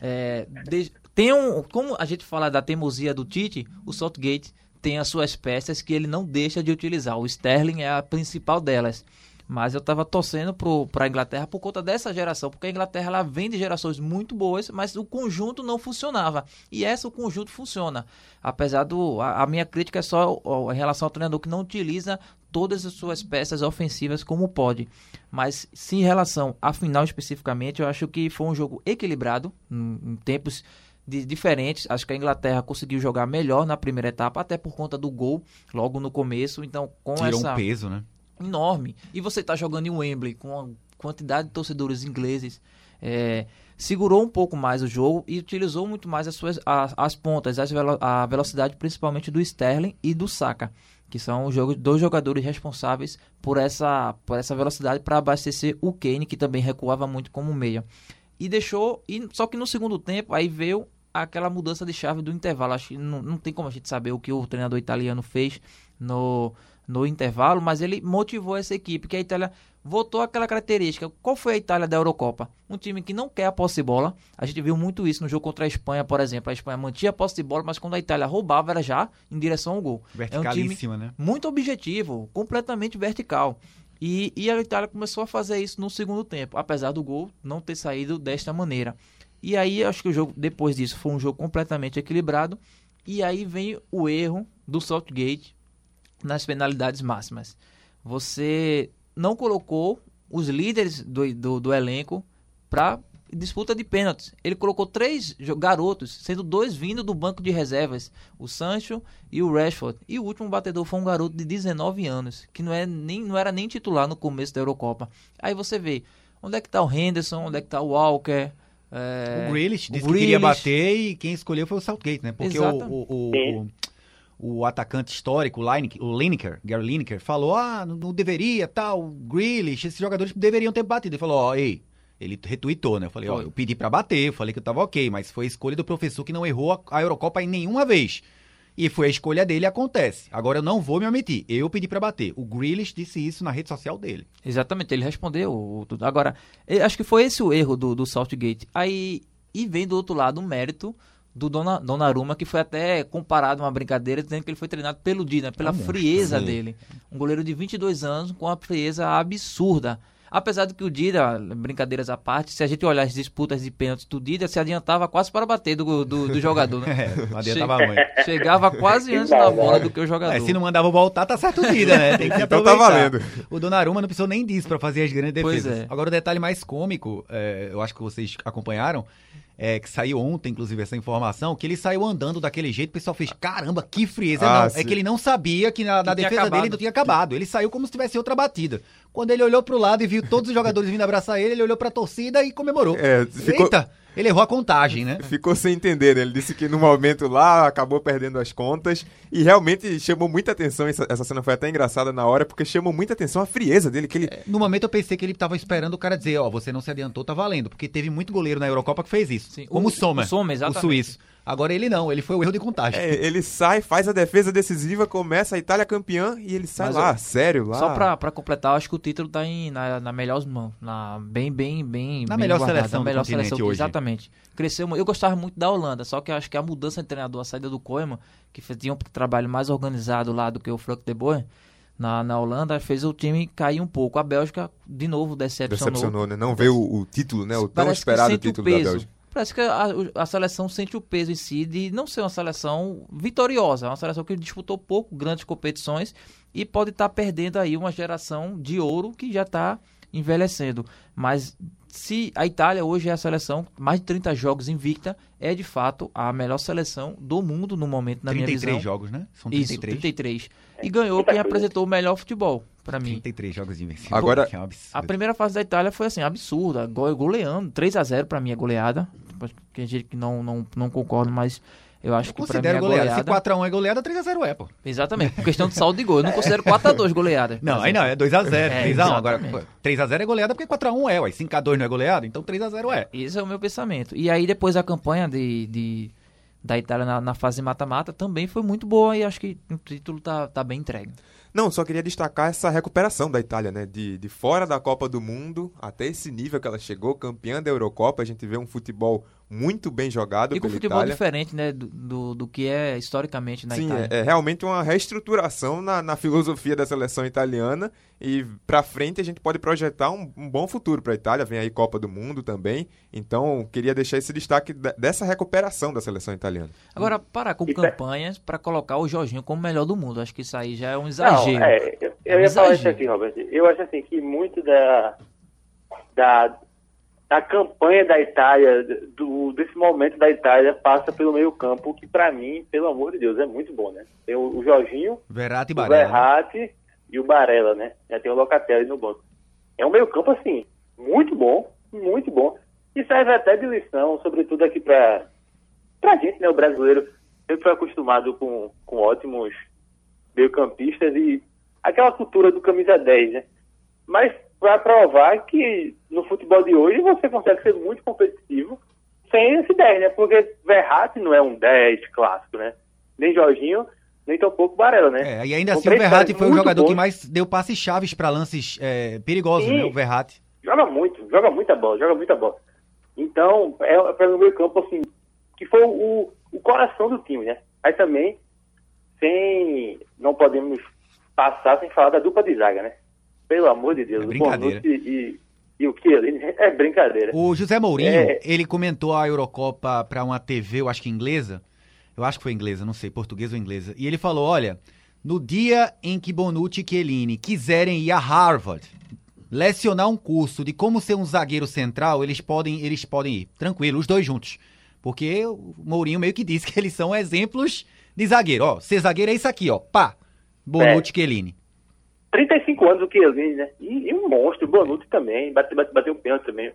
é, de, tem um, como a gente fala da teimosia do Tite, o Saltgate tem as suas peças que ele não deixa de utilizar. O Sterling é a principal delas. Mas eu estava torcendo para a Inglaterra por conta dessa geração, porque a Inglaterra ela vem de gerações muito boas, mas o conjunto não funcionava. E essa o conjunto funciona. Apesar do. A, a minha crítica é só em relação ao treinador que não utiliza todas as suas peças ofensivas como pode. Mas se em relação à final especificamente, eu acho que foi um jogo equilibrado, em, em tempos de, diferentes. Acho que a Inglaterra conseguiu jogar melhor na primeira etapa, até por conta do gol logo no começo. Então, com Tirou essa. um peso, né? Enorme. E você está jogando em Wembley com uma quantidade de torcedores ingleses. É, segurou um pouco mais o jogo e utilizou muito mais as suas as, as pontas, as velo, a velocidade principalmente do Sterling e do Saka, que são os jogos, dois jogadores responsáveis por essa, por essa velocidade para abastecer o Kane, que também recuava muito como meia. E deixou, e, só que no segundo tempo aí veio aquela mudança de chave do intervalo. Acho que não, não tem como a gente saber o que o treinador italiano fez no, no intervalo, mas ele motivou essa equipe, que a Itália voltou àquela característica. Qual foi a Itália da Eurocopa? Um time que não quer a posse de bola. A gente viu muito isso no jogo contra a Espanha, por exemplo. A Espanha mantinha a posse de bola, mas quando a Itália roubava, era já em direção ao gol. É um time né? muito objetivo, completamente vertical. E, e a Itália começou a fazer isso no segundo tempo, apesar do gol não ter saído desta maneira. E aí, acho que o jogo, depois disso, foi um jogo completamente equilibrado. E aí vem o erro do Southgate, nas penalidades máximas. Você não colocou os líderes do, do, do elenco para disputa de pênaltis. Ele colocou três garotos, sendo dois vindo do banco de reservas, o Sancho e o Rashford. E o último batedor foi um garoto de 19 anos, que não, é nem, não era nem titular no começo da Eurocopa. Aí você vê, onde é que está o Henderson, onde é que está o Walker... É, o Grealish disse o Grealish. que queria bater e quem escolheu foi o Southgate, né? Porque o, o, o, o atacante histórico, o Lineker, Gary Lineker, falou: ah, não, deveria, tal, Grealish, esses jogadores deveriam ter batido. Ele falou: ó, oh, ei, ele retweetou, né? Eu falei: ó, oh, eu pedi para bater, eu falei que eu tava ok, mas foi a escolha do professor que não errou a, Eurocopa em nenhuma vez. E foi a escolha dele acontece. Agora eu não vou me omitir. Eu pedi para bater. O Grealish disse isso na rede social dele. Exatamente, ele respondeu. Agora, acho que foi esse o erro do, do Saltgate. Aí, e vem do outro lado o mérito do Dona, Donnarumma, que foi até comparado uma brincadeira, dizendo que ele foi treinado pelo Dina, pela ah, frieza dele. Um goleiro de 22 anos com uma frieza absurda. Apesar de que o Dida, brincadeiras à parte, se a gente olhar as disputas de pênaltis do Dida, se adiantava quase para bater do, do, do [laughs] jogador, né? É, adiantava che muito. Chegava quase antes da bola do que o jogador. É, se não mandava voltar, tá certo o Dida, né? Tem que então tá valendo. O Donnarumma não precisou nem disso para fazer as grandes defesas. É. Agora o detalhe mais cômico, é, eu acho que vocês acompanharam, é, que saiu ontem, inclusive, essa informação, que ele saiu andando daquele jeito, o pessoal fez, caramba, que frieza. Ah, não, é que ele não sabia que na, na que defesa dele não tinha acabado. Ele saiu como se tivesse outra batida. Quando ele olhou pro lado e viu todos os jogadores vindo abraçar ele, ele olhou pra torcida e comemorou. É, ficou... Eita! Ele errou a contagem, né? Ficou sem entender, né? Ele disse que no momento lá acabou perdendo as contas e realmente chamou muita atenção. Essa, essa cena foi até engraçada na hora, porque chamou muita atenção a frieza dele. Que ele... É, no momento eu pensei que ele tava esperando o cara dizer: Ó, oh, você não se adiantou, tá valendo. Porque teve muito goleiro na Eurocopa que fez isso. Sim, como o, o Sommer, o, Sommer o suíço. Agora ele não, ele foi o erro de contagem. É, ele sai, faz a defesa decisiva, começa a Itália campeã e ele sai Mas, lá, sério, lá. Só pra, pra completar, acho que o título tá em, na, na melhor mão, na bem, bem, bem. Na bem melhor guardado, seleção, na melhor seleção hoje. Exatamente. Cresceu, eu gostava muito da Holanda, só que acho que a mudança de treinador, a saída do Koeman, que tinha um trabalho mais organizado lá do que o Frank de Boer, na, na Holanda, fez o time cair um pouco. A Bélgica, de novo, decepcionou. Decepcionou, né? Não veio o, o título, né? O tão Parece esperado título da Bélgica parece que a, a, seleção sente o peso em si de não ser uma seleção vitoriosa, é uma seleção que disputou pouco grandes competições e pode estar tá perdendo aí uma geração de ouro que já está envelhecendo. Mas se a Itália hoje é a seleção, mais de 30 jogos invicta, é de fato a melhor seleção do mundo no momento, na minha visão. 33 jogos, né? São 33. Isso, 33. E ganhou quem apresentou o melhor futebol, para mim. 33 jogos invencidos. Agora, é a primeira fase da Itália foi assim, absurda, goleando, 3 a 0 para mim é goleada. Tem gente que não, não, não concorda, mas eu acho eu que pra mim é goleada. Se 4x1 é goleada, 3x0 é, pô. Exatamente. Por questão de saldo de gol. Eu não considero 4x2 goleada. Não, aí não, é 2x0, é, 3x1. Agora, 3x0 é goleada porque 4x1 é, ué. 5x2 não é goleada, então 3x0 é. Esse é o meu pensamento. E aí depois a campanha de, de da Itália na, na fase mata-mata também foi muito boa e acho que o título tá, tá bem entregue. Não, só queria destacar essa recuperação da Itália, né? De, de fora da Copa do Mundo até esse nível que ela chegou, campeã da Eurocopa. A gente vê um futebol muito bem jogado e com futebol Itália. diferente, né, do, do, do, que é historicamente na Sim, Itália. Sim, é, é, realmente uma reestruturação na, na filosofia da seleção italiana e para frente a gente pode projetar um, um bom futuro para a Itália. Vem aí Copa do Mundo também. Então queria deixar esse destaque dessa recuperação da seleção italiana. Agora parar com campanhas para colocar o Jorginho como melhor do mundo. Acho que isso aí já é um exagero. Não, é, eu, eu é um ia exagero. falar isso aqui, Robert. Eu acho assim que muito da da a campanha da Itália, do, desse momento da Itália, passa pelo meio campo, que para mim, pelo amor de Deus, é muito bom, né? Tem o, o Jorginho, Verratti e o Verratti e o Barella, né? Já tem o Locatelli no banco. É um meio campo, assim, muito bom, muito bom. E serve até de lição, sobretudo aqui pra, pra gente, né? O brasileiro sempre foi acostumado com, com ótimos meio campistas e aquela cultura do camisa 10, né? Mas para provar que no futebol de hoje você consegue ser muito competitivo sem esse 10, né? Porque Verratti não é um 10 clássico, né? Nem Jorginho, nem tampouco Barella, né? É, e ainda assim o Verratti foi o jogador bons. que mais deu passes chaves para lances é, perigosos, Sim, né? O Verratti. Joga muito, joga muita bola, joga muita bola. Então, é, é para o meio campo, assim, que foi o, o coração do time, né? Aí também, sem, não podemos passar sem falar da dupla de zaga, né? Pelo amor de Deus. É brincadeira. E, e, o que? É brincadeira. O José Mourinho, é... ele comentou a Eurocopa para uma TV, eu acho que inglesa. Eu acho que foi inglesa, não sei, portuguesa ou inglesa. E ele falou: olha, no dia em que Bonucci e Chiellini quiserem ir a Harvard lecionar um curso de como ser um zagueiro central, eles podem, eles podem ir. Tranquilo, os dois juntos. Porque o Mourinho meio que disse que eles são exemplos de zagueiro. Ó, ser zagueiro é isso aqui, ó. Pá. Bonucci e Chiellini. 35 anos o Chiellini, né? E, e, um monstro, o Bonucci também, bateu, bateu, bateu um pênalti também,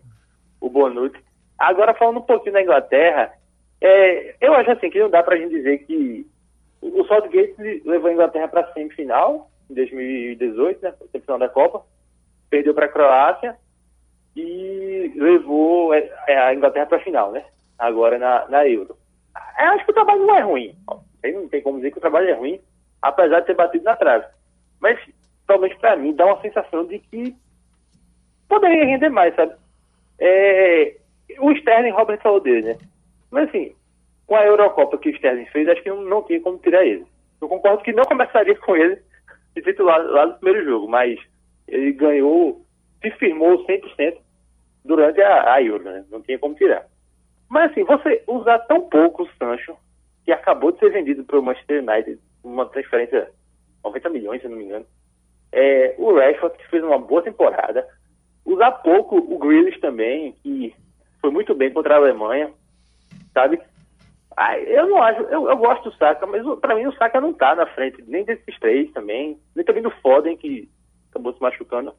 o Bonucci. Agora, falando um pouquinho da Inglaterra, é, eu acho assim que não dá pra gente dizer que o Southgate levou a Inglaterra pra semifinal, em 2018, né? Semifinal da Copa, perdeu pra Croácia e levou é, é, a Inglaterra pra final, né? Agora na, na Euro. Eu acho que o trabalho não é ruim. Não tem como dizer que o trabalho é ruim, apesar de ter batido na trave. Mas pelo menos para mim, dá uma sensação de que poderia render mais, sabe? É, o Sterling, Robert falou dele, né? Mas assim, com a Eurocopa que o Sterling fez, acho que não, não tinha como tirar ele. Eu concordo que não começaria [laughs] com ele de titular lá no primeiro jogo, mas ele ganhou se firmou 100% durante a, a Euro, né? Não tinha como tirar. Mas assim, você usar tão pouco o Sancho, que acabou de ser vendido para o Manchester United, uma transferência 90 milhões, se não me engano. É, o Rashford, que fez uma boa temporada. Usar pouco o Grealish também, que foi muito bem contra a Alemanha, sabe? Ah, eu não acho, eu, eu gosto do Saka, mas para mim o Saka não tá na frente, nem desses três também, nem também do Foden, que acabou se machucando.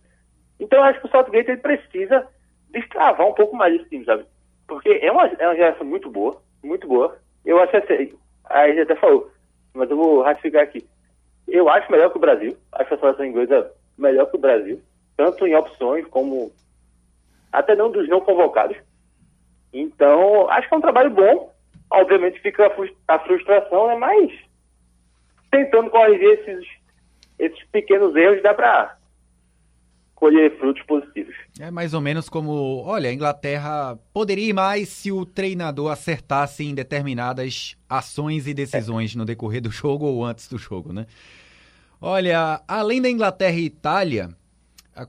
Então eu acho que o Southgate ele precisa destravar um pouco mais esse time, sabe? Porque é uma, é uma geração muito boa, muito boa. Eu acho assim, a gente até falou, mas eu vou ratificar aqui. Eu acho melhor que o Brasil, acho a seleção inglesa melhor que o Brasil, tanto em opções como até não dos não convocados. Então, acho que é um trabalho bom. Obviamente fica a frustração, né? Mas tentando corrigir esses, esses pequenos erros, dá para colher frutos positivos. É mais ou menos como, olha, a Inglaterra poderia ir mais se o treinador acertasse em determinadas ações e decisões é. no decorrer do jogo ou antes do jogo, né? Olha, além da Inglaterra e Itália,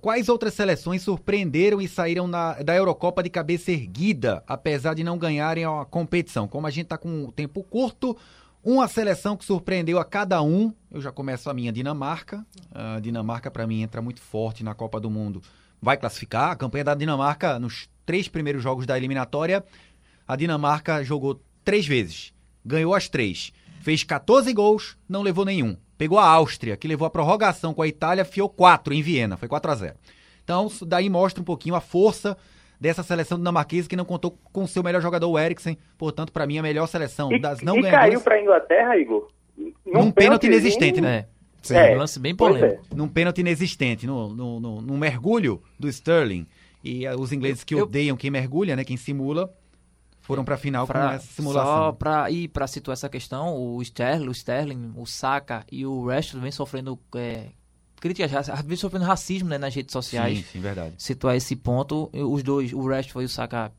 quais outras seleções surpreenderam e saíram na, da Eurocopa de cabeça erguida, apesar de não ganharem a competição? Como a gente está com um tempo curto, uma seleção que surpreendeu a cada um, eu já começo a minha Dinamarca. A Dinamarca, para mim, entra muito forte na Copa do Mundo. Vai classificar. A campanha da Dinamarca, nos três primeiros jogos da eliminatória, a Dinamarca jogou três vezes. Ganhou as três. Fez 14 gols, não levou nenhum. Pegou a Áustria, que levou a prorrogação com a Itália, fiou 4 em Viena. Foi 4 a 0 Então, daí mostra um pouquinho a força dessa seleção dinamarquesa que não contou com o seu melhor jogador, o Eriksen. Portanto, para mim, a melhor seleção e, das não e ganhadoras. caiu para a Inglaterra, Igor? Num, num pênalti inexistente, né? Sim, é, um lance bem polêmico. É. Num pênalti inexistente, no, no, no, no, mergulho do Sterling. E uh, os ingleses que eu, odeiam quem mergulha, né? Quem simula, foram para a final pra, com essa simulação. Só para ir para situar essa questão, o Sterling, o Sterling, o Saka e o Rashford vem sofrendo é, críticas, às vezes sofrendo racismo né, nas redes sociais. Sim, sim, verdade. Situar esse ponto, os dois, o Rashford e o Saka,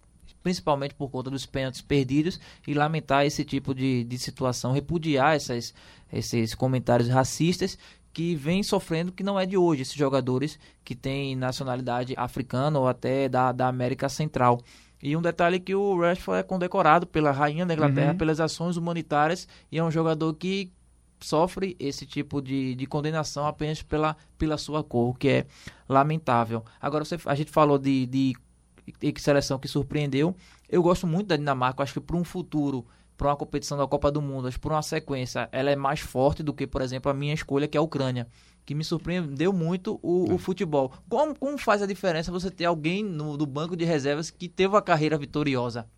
principalmente por conta dos pênaltis perdidos, e lamentar esse tipo de, de situação, repudiar essas, esses comentários racistas que vem sofrendo, que não é de hoje, esses jogadores que têm nacionalidade africana ou até da, da América Central. E um detalhe que o Rashford é condecorado pela rainha da Inglaterra uhum. pelas ações humanitárias e é um jogador que sofre esse tipo de, de condenação apenas pela, pela sua cor, o que é lamentável. Agora, você, a gente falou de, de, de seleção que surpreendeu. Eu gosto muito da Dinamarca, acho que para um futuro, para uma competição da Copa do Mundo, acho que para uma sequência, ela é mais forte do que, por exemplo, a minha escolha, que é a Ucrânia. Que me surpreendeu muito o, o é. futebol. Como, como faz a diferença você ter alguém no, do banco de reservas que teve uma carreira vitoriosa?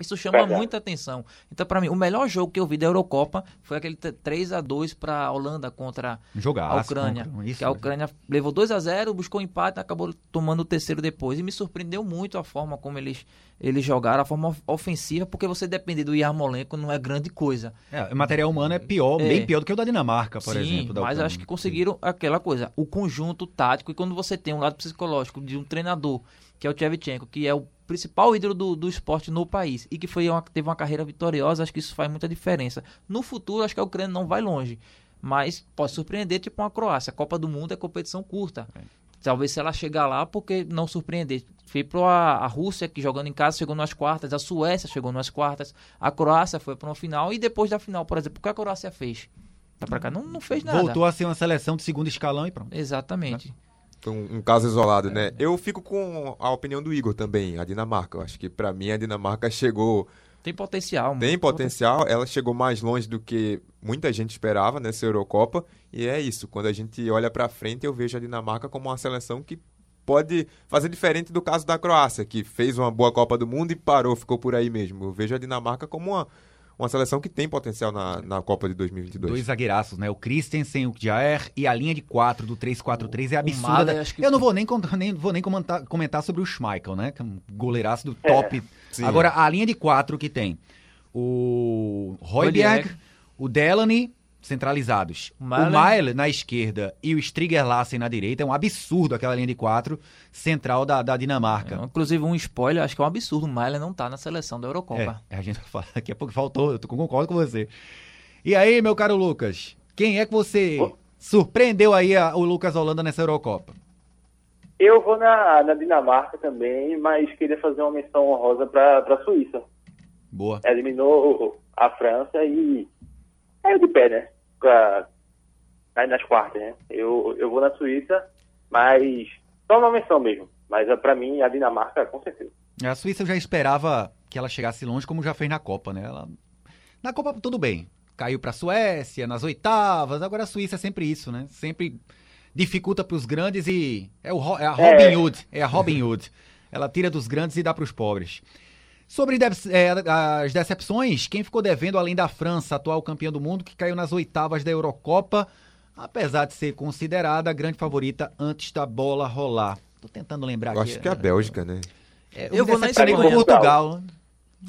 Isso chama Verdade. muita atenção. Então, para mim, o melhor jogo que eu vi da Eurocopa foi aquele 3 a 2 para a Holanda contra a Ucrânia. Isso, que a Ucrânia levou 2 a 0 buscou empate e acabou tomando o terceiro depois. E me surpreendeu muito a forma como eles, eles jogaram, a forma ofensiva, porque você depender do Yarmolenko não é grande coisa. É, o material humano é pior, é. bem pior do que o da Dinamarca, por Sim, exemplo. mas acho que conseguiram Sim. aquela coisa, o conjunto tático. E quando você tem um lado psicológico de um treinador, que é o Tchevchenko, que é o principal ídolo do, do esporte no país e que foi uma, teve uma carreira vitoriosa, acho que isso faz muita diferença. No futuro, acho que a Ucrânia não vai longe, mas pode surpreender, tipo uma Croácia. A Copa do Mundo é competição curta. É. Talvez se ela chegar lá, porque não surpreender. Foi para a Rússia, que jogando em casa chegou nas quartas, a Suécia chegou nas quartas, a Croácia foi para uma final, e depois da final, por exemplo, o que a Croácia fez? Tá pra cá, não, não fez nada. Voltou a ser uma seleção de segundo escalão e pronto. Exatamente. É um, um, caso isolado, né? Eu fico com a opinião do Igor também, a Dinamarca. Eu acho que para mim a Dinamarca chegou. Tem potencial. Tem potencial. Ela chegou mais longe do que muita gente esperava nessa Eurocopa. E é isso. Quando a gente olha para frente, eu vejo a Dinamarca como uma seleção que pode fazer diferente do caso da Croácia, que fez uma boa Copa do Mundo e parou, ficou por aí mesmo. Eu vejo a Dinamarca como uma uma seleção que tem potencial na, na Copa de 2022. Dois zagueiraços, né? O Christensen, o Jair e a linha de 4 do 3-4-3 é absurda. Que... Eu não vou nem, [laughs] nem, vou nem comentar, comentar sobre o Schmeichel, né? Que é um goleiraço do é. top. É, Agora, a linha de 4 que tem o Royberg, o Delaney centralizados. O Mile na esquerda e o Striger Lassen na direita. É um absurdo aquela linha de quatro central da, da Dinamarca. É, inclusive, um spoiler, acho que é um absurdo. O Mile não tá na seleção da Eurocopa. É, a gente vai falar daqui a pouco faltou, eu concordo com você. E aí, meu caro Lucas, quem é que você oh. surpreendeu aí a, o Lucas Holanda nessa Eurocopa? Eu vou na, na Dinamarca também, mas queria fazer uma menção honrosa para a Suíça. Boa. Eliminou a França e é de pé, né? Pra, nas quartas, né? Eu, eu vou na Suíça, mas só uma menção mesmo. Mas para mim, a Dinamarca, com certeza. A Suíça eu já esperava que ela chegasse longe, como já fez na Copa, né? Ela... Na Copa, tudo bem. Caiu para a Suécia, nas oitavas. Agora a Suíça é sempre isso, né? Sempre dificulta para os grandes e é, o, é a Robin é. Hood, é a Robin Hood. Ela tira dos grandes e dá para os pobres. Sobre é, as decepções, quem ficou devendo além da França, atual campeã do mundo, que caiu nas oitavas da Eurocopa, apesar de ser considerada a grande favorita antes da bola rolar. Tô tentando lembrar eu aqui. Acho que é a Bélgica, né? É, eu, eu vou na Espanha. com Portugal.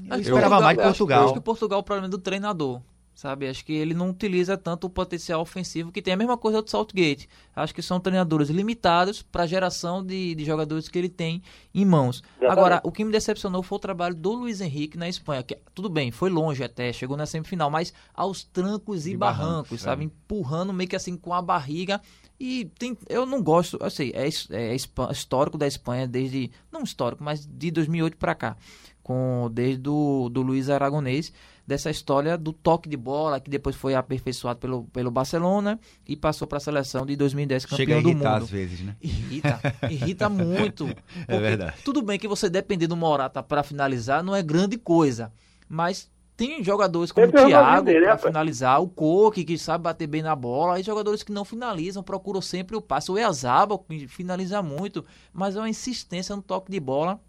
Eu esperava mais de Portugal. Acho que Portugal é o problema do treinador sabe? Acho que ele não utiliza tanto o potencial ofensivo que tem a mesma coisa do Saltgate. Acho que são treinadores limitados para a geração de, de jogadores que ele tem em mãos. Agora, o que me decepcionou foi o trabalho do Luiz Henrique na Espanha, que tudo bem, foi longe até, chegou na semifinal, mas aos trancos e, e barrancos, barrancos, sabe? É. Empurrando meio que assim com a barriga. E tem, eu não gosto, eu sei, é, é histórico da Espanha desde, não histórico, mas de 2008 para cá, com desde do, do Luiz Aragonês dessa história do toque de bola, que depois foi aperfeiçoado pelo, pelo Barcelona e passou para a seleção de 2010 campeão Chega a do irritar mundo. às vezes, né? Irrita, [laughs] irrita muito. É verdade. Tudo bem que você depender do Morata para finalizar não é grande coisa, mas tem jogadores como o Thiago para finalizar, o Coque que sabe bater bem na bola, e jogadores que não finalizam, procuram sempre o passe. O Eazaba que finaliza muito, mas é uma insistência no toque de bola.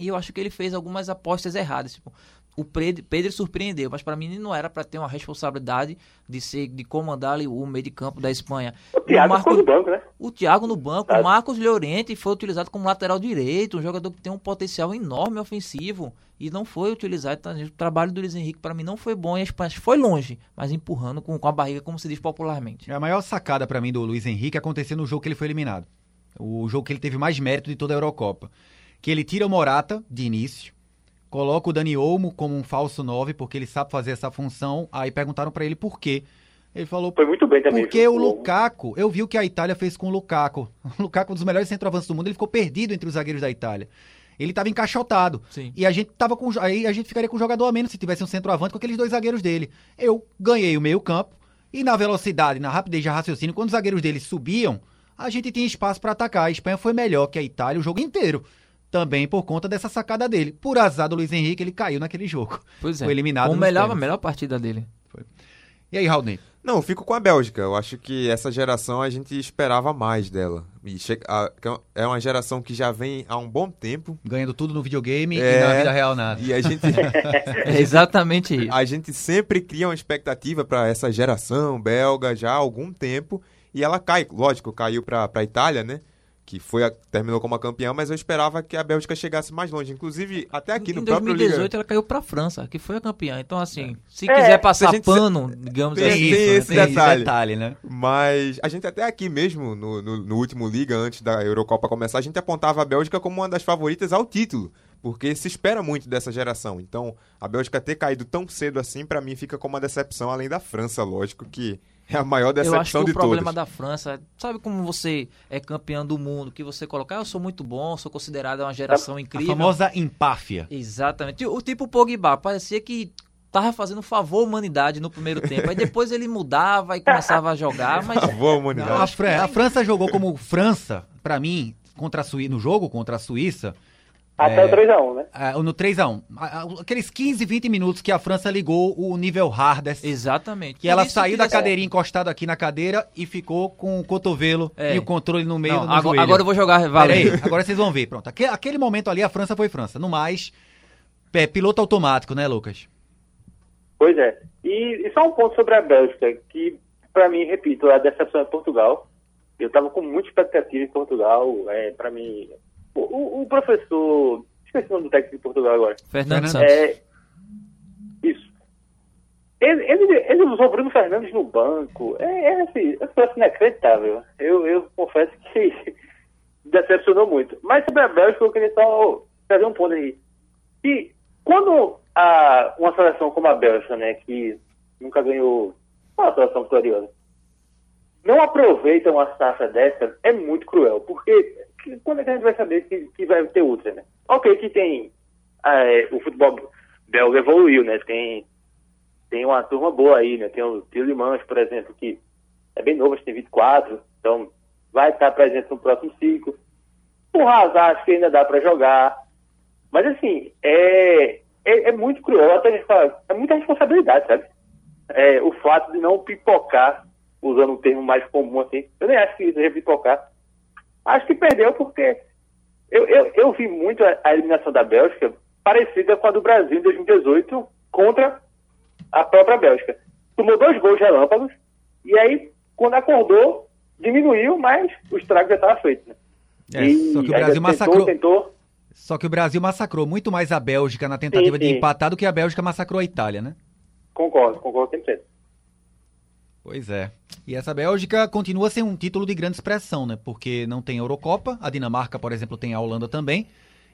E eu acho que ele fez algumas apostas erradas. Tipo, o Pedro, Pedro surpreendeu, mas para mim não era para ter uma responsabilidade de ser de comandar ali o meio de campo da Espanha. O Thiago Marcos, no banco, né? O Thiago no banco, o Marcos Llorente foi utilizado como lateral direito, um jogador que tem um potencial enorme ofensivo e não foi utilizado. Então, o trabalho do Luiz Henrique para mim não foi bom e a Espanha foi longe, mas empurrando com, com a barriga, como se diz popularmente. É a maior sacada para mim do Luiz Henrique aconteceu no jogo que ele foi eliminado. O jogo que ele teve mais mérito de toda a Eurocopa. Que ele tira o Morata de início, coloca o Dani Olmo como um falso 9, porque ele sabe fazer essa função. Aí perguntaram para ele por quê. Ele falou. Foi muito bem também. Porque o Lukaku, eu vi o que a Itália fez com o Lukaku. [laughs] O Lukaku, um dos melhores centroavantes do mundo, ele ficou perdido entre os zagueiros da Itália. Ele estava encaixotado. Sim. E a gente tava com. Aí a gente ficaria com um jogador a menos se tivesse um centroavante com aqueles dois zagueiros dele. Eu ganhei o meio-campo e na velocidade, na rapidez de raciocínio, quando os zagueiros dele subiam, a gente tinha espaço para atacar. A Espanha foi melhor que a Itália o jogo inteiro também por conta dessa sacada dele. Por azar do Luiz Henrique, ele caiu naquele jogo. Pois é. Foi eliminado. O melhor, a melhor partida dele. Foi. E aí, Raul Não, eu fico com a Bélgica. Eu acho que essa geração a gente esperava mais dela. E a, é uma geração que já vem há um bom tempo. Ganhando tudo no videogame é, e na vida real nada. E a gente. [laughs] é exatamente isso. A gente sempre cria uma expectativa para essa geração belga já há algum tempo. E ela cai, lógico, caiu para a Itália, né? Que foi a, terminou como a campeã, mas eu esperava que a Bélgica chegasse mais longe. Inclusive, até aqui no próprio Liga... Em 2018 ela caiu para a França, que foi a campeã. Então, assim, é. se é, quiser passar se pano, se... digamos tem, assim... Tem esse, tem detalhe. esse detalhe, né? Mas a gente até aqui mesmo, no, no, no último Liga, antes da Eurocopa começar, a gente apontava a Bélgica como uma das favoritas ao título porque se espera muito dessa geração. Então, a Bélgica ter caído tão cedo assim, para mim, fica como uma decepção, além da França, lógico, que é a maior decepção eu acho que de o problema da França, sabe como você é campeão do mundo, que você coloca, ah, eu sou muito bom, sou considerado uma geração incrível. A famosa empáfia. Exatamente. O tipo Pogba, parecia que tava fazendo favor à humanidade no primeiro tempo. Aí depois ele mudava e começava a jogar, [laughs] mas favor à humanidade. Não, a, Fran a, França jogou como França, para mim, contra a Suíça, no jogo contra a Suíça, até é, o 3x1, né? É, no 3x1. Aqueles 15, 20 minutos que a França ligou o nível hardest. Exatamente. Que ela saiu da cadeirinha encostada aqui na cadeira e ficou com o cotovelo é. e o controle no meio Não, do agora. Agora eu vou jogar, valeu. agora vocês vão ver. Pronto. Aquele, aquele, momento ali a França foi França. No mais, é, piloto automático, né, Lucas? Pois é. E, e só um ponto sobre a Bélgica, que para mim, repito, a decepção é Portugal. Eu estava com muita expectativa em Portugal. É, para mim, o, o, professor. Esqueci o nome do técnico de Portugal agora. Fernando Santos. É, isso. Ele, ele, ele usou Bruno Fernandes no banco. É, é assim, é inacreditável. Eu, eu confesso que [laughs] decepcionou muito. Mas sobre a Bélgica, eu queria só trazer um ponto aí. E quando a, uma seleção como a Bélgica, né, que nunca ganhou uma seleção vitoriosa, não aproveitam uma safra dessa é muito cruel, porque quando é que a gente vai saber que, que vai ter outra, né? Ok, que tem é, o futebol belga evoluiu, né? Tem, tem uma turma boa aí, né? Tem o Tillemans, por exemplo, que é bem novo, acho que tem 24, então vai estar presente no próximo ciclo. O Hazard acho que ainda dá para jogar. Mas assim, é, é, é, muito cruel, até a gente fala, é muita responsabilidade, sabe? É, o fato de não pipocar, usando um termo mais comum assim, eu nem acho que isso é pipocar. Acho que perdeu porque eu, eu, eu vi muito a, a eliminação da Bélgica parecida com a do Brasil em 2018 contra a própria Bélgica. Tomou dois gols relâmpagos e aí, quando acordou, diminuiu, mas o estrago já estava feito. Né? É, e só que o Brasil massacrou. Tentou, Só que o Brasil massacrou muito mais a Bélgica na tentativa sim, sim. de empatar do que a Bélgica massacrou a Itália, né? Concordo, concordo 100%. Pois é. E essa Bélgica continua sem um título de grande expressão, né? Porque não tem Eurocopa, a Dinamarca, por exemplo, tem a Holanda também,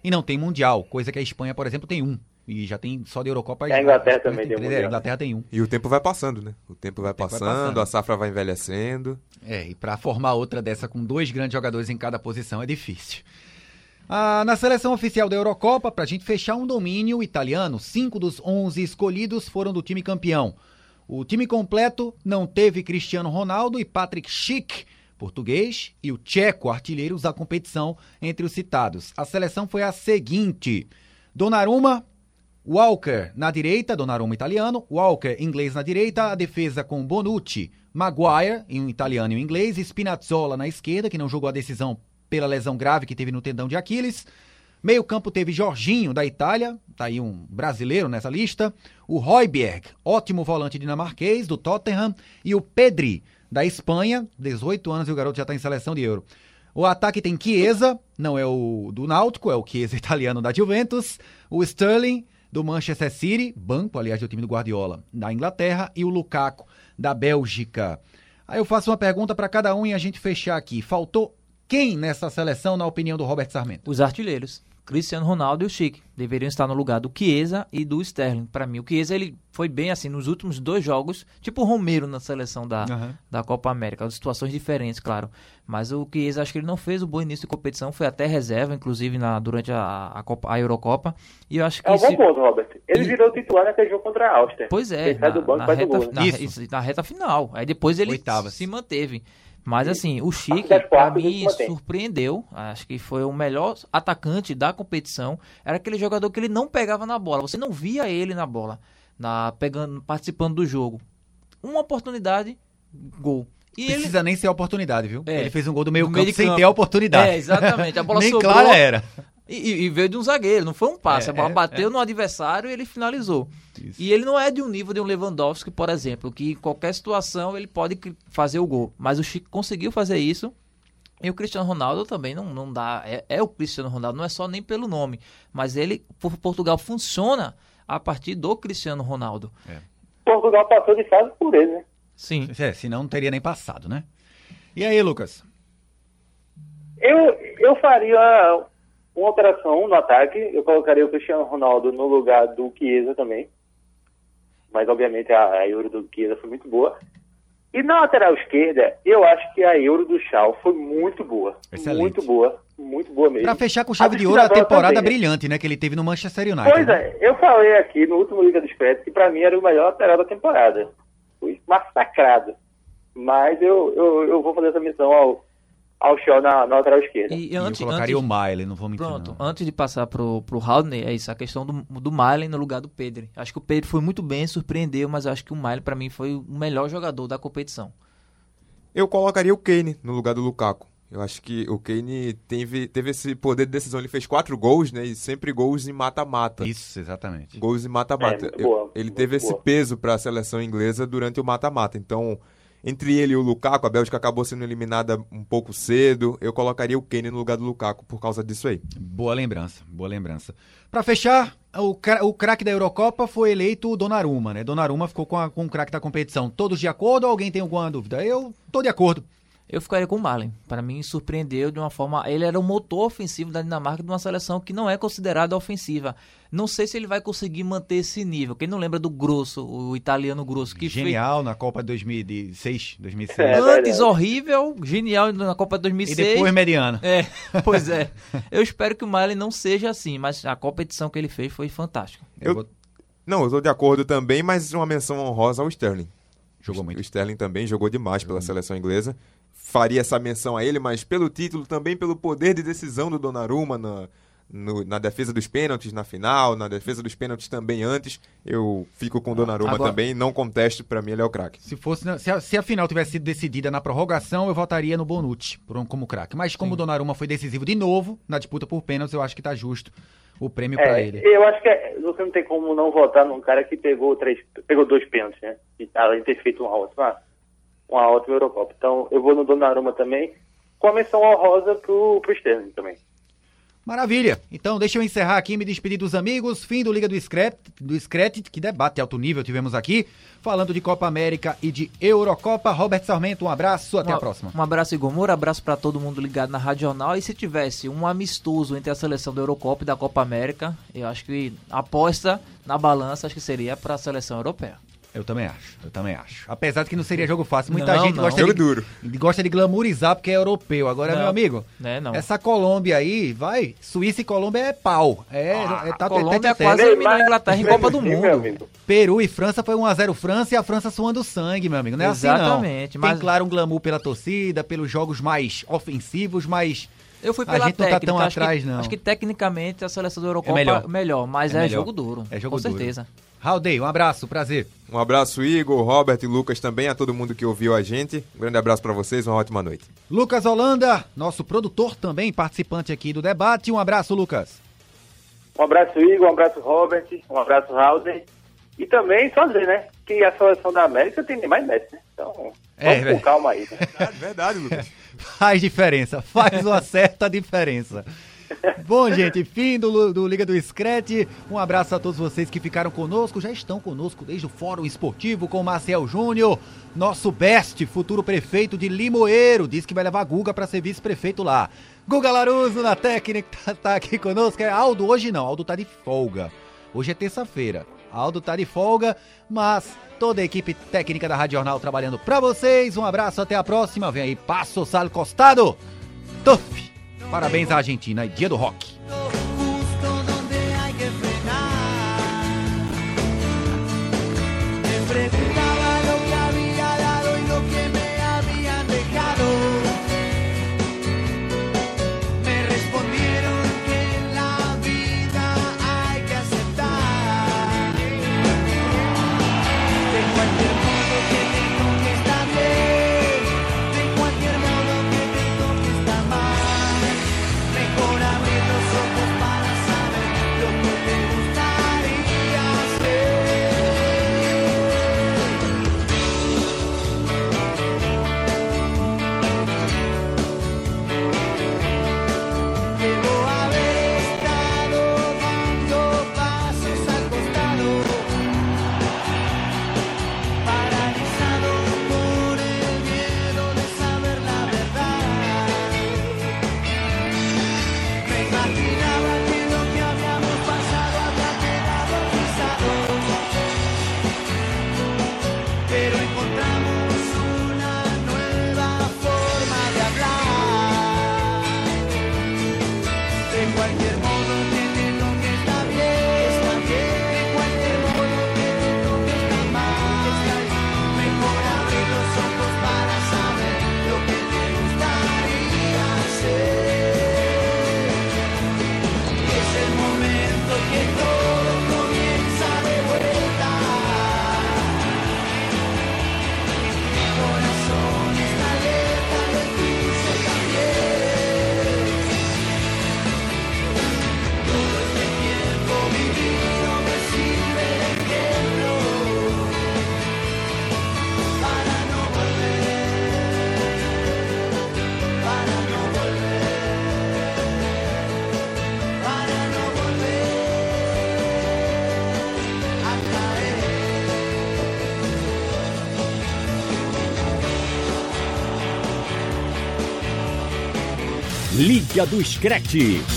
e não tem Mundial, coisa que a Espanha, por exemplo, tem um. E já tem só de Eurocopa. A Inglaterra também tem, tem Mundial. A Inglaterra tem um. E o tempo vai passando, né? O tempo vai, o tempo passando, vai passando, a safra vai envelhecendo. É, e para formar outra dessa com dois grandes jogadores em cada posição é difícil. Ah, na seleção oficial da Eurocopa, para a gente fechar um domínio italiano, cinco dos onze escolhidos foram do time campeão. O time completo não teve Cristiano Ronaldo e Patrick Schick, português, e o tcheco, artilheiros da competição entre os citados. A seleção foi a seguinte: Donnarumma, Walker na direita, Donnarumma italiano, Walker inglês na direita, a defesa com Bonucci, Maguire em um italiano e um inglês, Spinazzola na esquerda, que não jogou a decisão pela lesão grave que teve no tendão de Aquiles. Meio campo teve Jorginho da Itália, tá aí um brasileiro nessa lista, o Royberg, ótimo volante dinamarquês do Tottenham, e o Pedri da Espanha, 18 anos e o garoto já está em seleção de Euro. O ataque tem Chiesa, não é o do Náutico, é o Chiesa [laughs] italiano da Juventus, o Sterling, do Manchester City, banco, aliás, do time do Guardiola, da Inglaterra, e o Lukaku, da Bélgica. Aí eu faço uma pergunta para cada um e a gente fechar aqui. Faltou quem nessa seleção, na opinião do Robert Sarmento? Os artilheiros. Cristiano Ronaldo e o Chique deveriam estar no lugar do Chiesa e do Sterling. Para mim, o Chiesa ele foi bem assim nos últimos dois jogos, tipo o Romero na seleção da, uhum. da Copa América, situações diferentes, claro. Mas o Chiesa acho que ele não fez um bom início de competição, foi até reserva, inclusive na durante a, a, Copa, a Eurocopa. E eu acho que é um bom ponto, Robert. Ele e... virou titular naquele jogo contra a Áustria. Pois é, na, banco, na, reta, na, na, reta final. Aí depois ele Oitavas. se manteve. Mas assim, o Chique, para mim, surpreendeu. Acho que foi o melhor atacante da competição. Era aquele jogador que ele não pegava na bola. Você não via ele na bola, na pegando, participando do jogo. Uma oportunidade, gol. E Precisa ele... nem ser a oportunidade, viu? É, ele fez um gol do meio, campo, meio sem ter a oportunidade. É, exatamente. A bola [laughs] nem sobrou. clara era. E, e, veio de um zagueiro, não foi um passe. É, a bola é, bateu é. no adversário e ele finalizou. Isso. E ele não é de um nível de um Lewandowski, por exemplo, que em qualquer situação ele pode fazer o gol. Mas o Chico conseguiu fazer isso. E o Cristiano Ronaldo também não, não dá. É, é o Cristiano Ronaldo, não é só nem pelo nome. Mas ele, por Portugal, funciona a partir do Cristiano Ronaldo. É. Portugal passou de fase por ele, né? Sim. É, senão não teria nem passado, né? E aí, Lucas? Eu, eu faria uma operação no ataque, eu colocaria o Cristiano Ronaldo no lugar do Chiesa também. Mas, obviamente, a, a Euro do Chiesa foi muito boa. E na lateral esquerda, eu acho que a Euro do Chal foi muito boa. Excelente. Muito boa. Muito boa mesmo. Pra fechar com chave a de ouro a temporada também, brilhante, né? Que ele teve no Manchester United. Pois né? é, eu falei aqui no último Liga dos Expresso que pra mim era o melhor lateral da temporada. Fui massacrado. Mas eu, eu, eu vou fazer essa missão ao ao show na, na lateral esquerda. E, antes, eu colocaria antes, o Miley, não vou mentir Pronto, não. antes de passar pro, pro Haldner, é isso, a questão do, do Miley no lugar do Pedro. Acho que o Pedro foi muito bem, surpreendeu, mas acho que o Miley para mim foi o melhor jogador da competição. Eu colocaria o Kane no lugar do Lukaku. Eu acho que o Kane teve, teve esse poder de decisão. Ele fez quatro gols, né? E sempre gols em mata-mata. Isso, exatamente. Gols em mata-mata. É, ele teve boa. esse peso para a seleção inglesa durante o mata-mata. Então, entre ele e o Lukaku, a Bélgica acabou sendo eliminada um pouco cedo. Eu colocaria o Kane no lugar do Lukaku por causa disso aí. Boa lembrança, boa lembrança. Para fechar, o, o craque da Eurocopa foi eleito o Donnarumma, né? Donnarumma ficou com, a, com o craque da competição. Todos de acordo ou alguém tem alguma dúvida? Eu tô de acordo. Eu ficaria com o Malen. Para mim, surpreendeu de uma forma. Ele era o motor ofensivo da Dinamarca de uma seleção que não é considerada ofensiva. Não sei se ele vai conseguir manter esse nível. Quem não lembra do Grosso, o italiano Grosso, que Genial fez... na Copa 2006, 2006. É, Antes horrível, genial na Copa 2006. E depois mediano. É, [laughs] pois é. Eu espero que o Malen não seja assim, mas a competição que ele fez foi fantástica. Eu... eu... Não, eu estou de acordo também, mas uma menção honrosa ao Sterling. Jogou muito. O Sterling também jogou demais jogou pela muito. seleção inglesa faria essa menção a ele, mas pelo título, também pelo poder de decisão do Donnarumma na, no, na defesa dos pênaltis na final, na defesa dos pênaltis também antes, eu fico com o Donnarumma Agora, também, não contesto, para mim ele é o craque. Se fosse se a, se a, final tivesse sido decidida na prorrogação, eu votaria no Bonucci como craque, mas como Sim. o Donnarumma foi decisivo de novo na disputa por pênaltis, eu acho que tá justo o prêmio é, para ele. Eu acho que é, você não tem como não votar num cara que pegou três, pegou dois pênaltis, né? E, além de ter feito uma ótima uma ótima Eurocopa. Então eu vou no Donnarumma também, com a menção honrosa pro, pro Sterling também. Maravilha. Então, deixa eu encerrar aqui, me despedir dos amigos. Fim do Liga do Scret, do Scret, que debate alto nível tivemos aqui, falando de Copa América e de Eurocopa. Robert Sarmento, um abraço, até um, a próxima. Um abraço, Igor Moura, abraço para todo mundo ligado na Radional. E se tivesse um amistoso entre a seleção da Eurocopa e da Copa América, eu acho que aposta na balança, acho que seria para a seleção europeia. Eu também acho, eu também acho. Apesar de que não seria jogo fácil. Muita não, gente não. gosta jogo de, duro. gosta de glamourizar porque é europeu. Agora, não. meu amigo, é, não. essa Colômbia aí, vai, Suíça e Colômbia é pau. É, ah, é tá Colômbia é quase eliminou a Inglaterra em Copa do Mundo. Peru e França foi 1x0 França e a França suando sangue, meu amigo. Não é Exatamente, assim não. Mas... Tem claro um glamour pela torcida, pelos jogos mais ofensivos, mas... Eu fui pela a gente técnica, não tá tão atrás, que, não. Acho que tecnicamente a seleção da Eurocopa é melhor, melhor mas é, é melhor. jogo duro. É jogo com duro. certeza. Raudei, um abraço, prazer. Um abraço, Igor, Robert e Lucas também, a todo mundo que ouviu a gente. Um grande abraço para vocês, uma ótima noite. Lucas Holanda, nosso produtor também, participante aqui do debate. Um abraço, Lucas. Um abraço, Igor, um abraço, Robert, um abraço, Raudei. E também, só dizer, né, que a seleção da América tem mais Messi, né? Então, é, vamos com calma aí. Né? Verdade, verdade, Lucas. [laughs] Faz diferença, faz uma [laughs] certa diferença. Bom, gente, fim do, do Liga do Screte. Um abraço a todos vocês que ficaram conosco, já estão conosco desde o Fórum Esportivo com o Marcel Júnior, nosso best, futuro prefeito de Limoeiro. Diz que vai levar Guga para ser vice-prefeito lá. Guga Laruso na técnica, tá, tá aqui conosco. É Aldo hoje não, Aldo tá de folga. Hoje é terça-feira. Aldo tá de folga, mas toda a equipe técnica da Rádio Jornal trabalhando para vocês. Um abraço, até a próxima. Vem aí, Passo Sal Costado. Tuf! Parabéns à Argentina e dia do rock. Do Screte.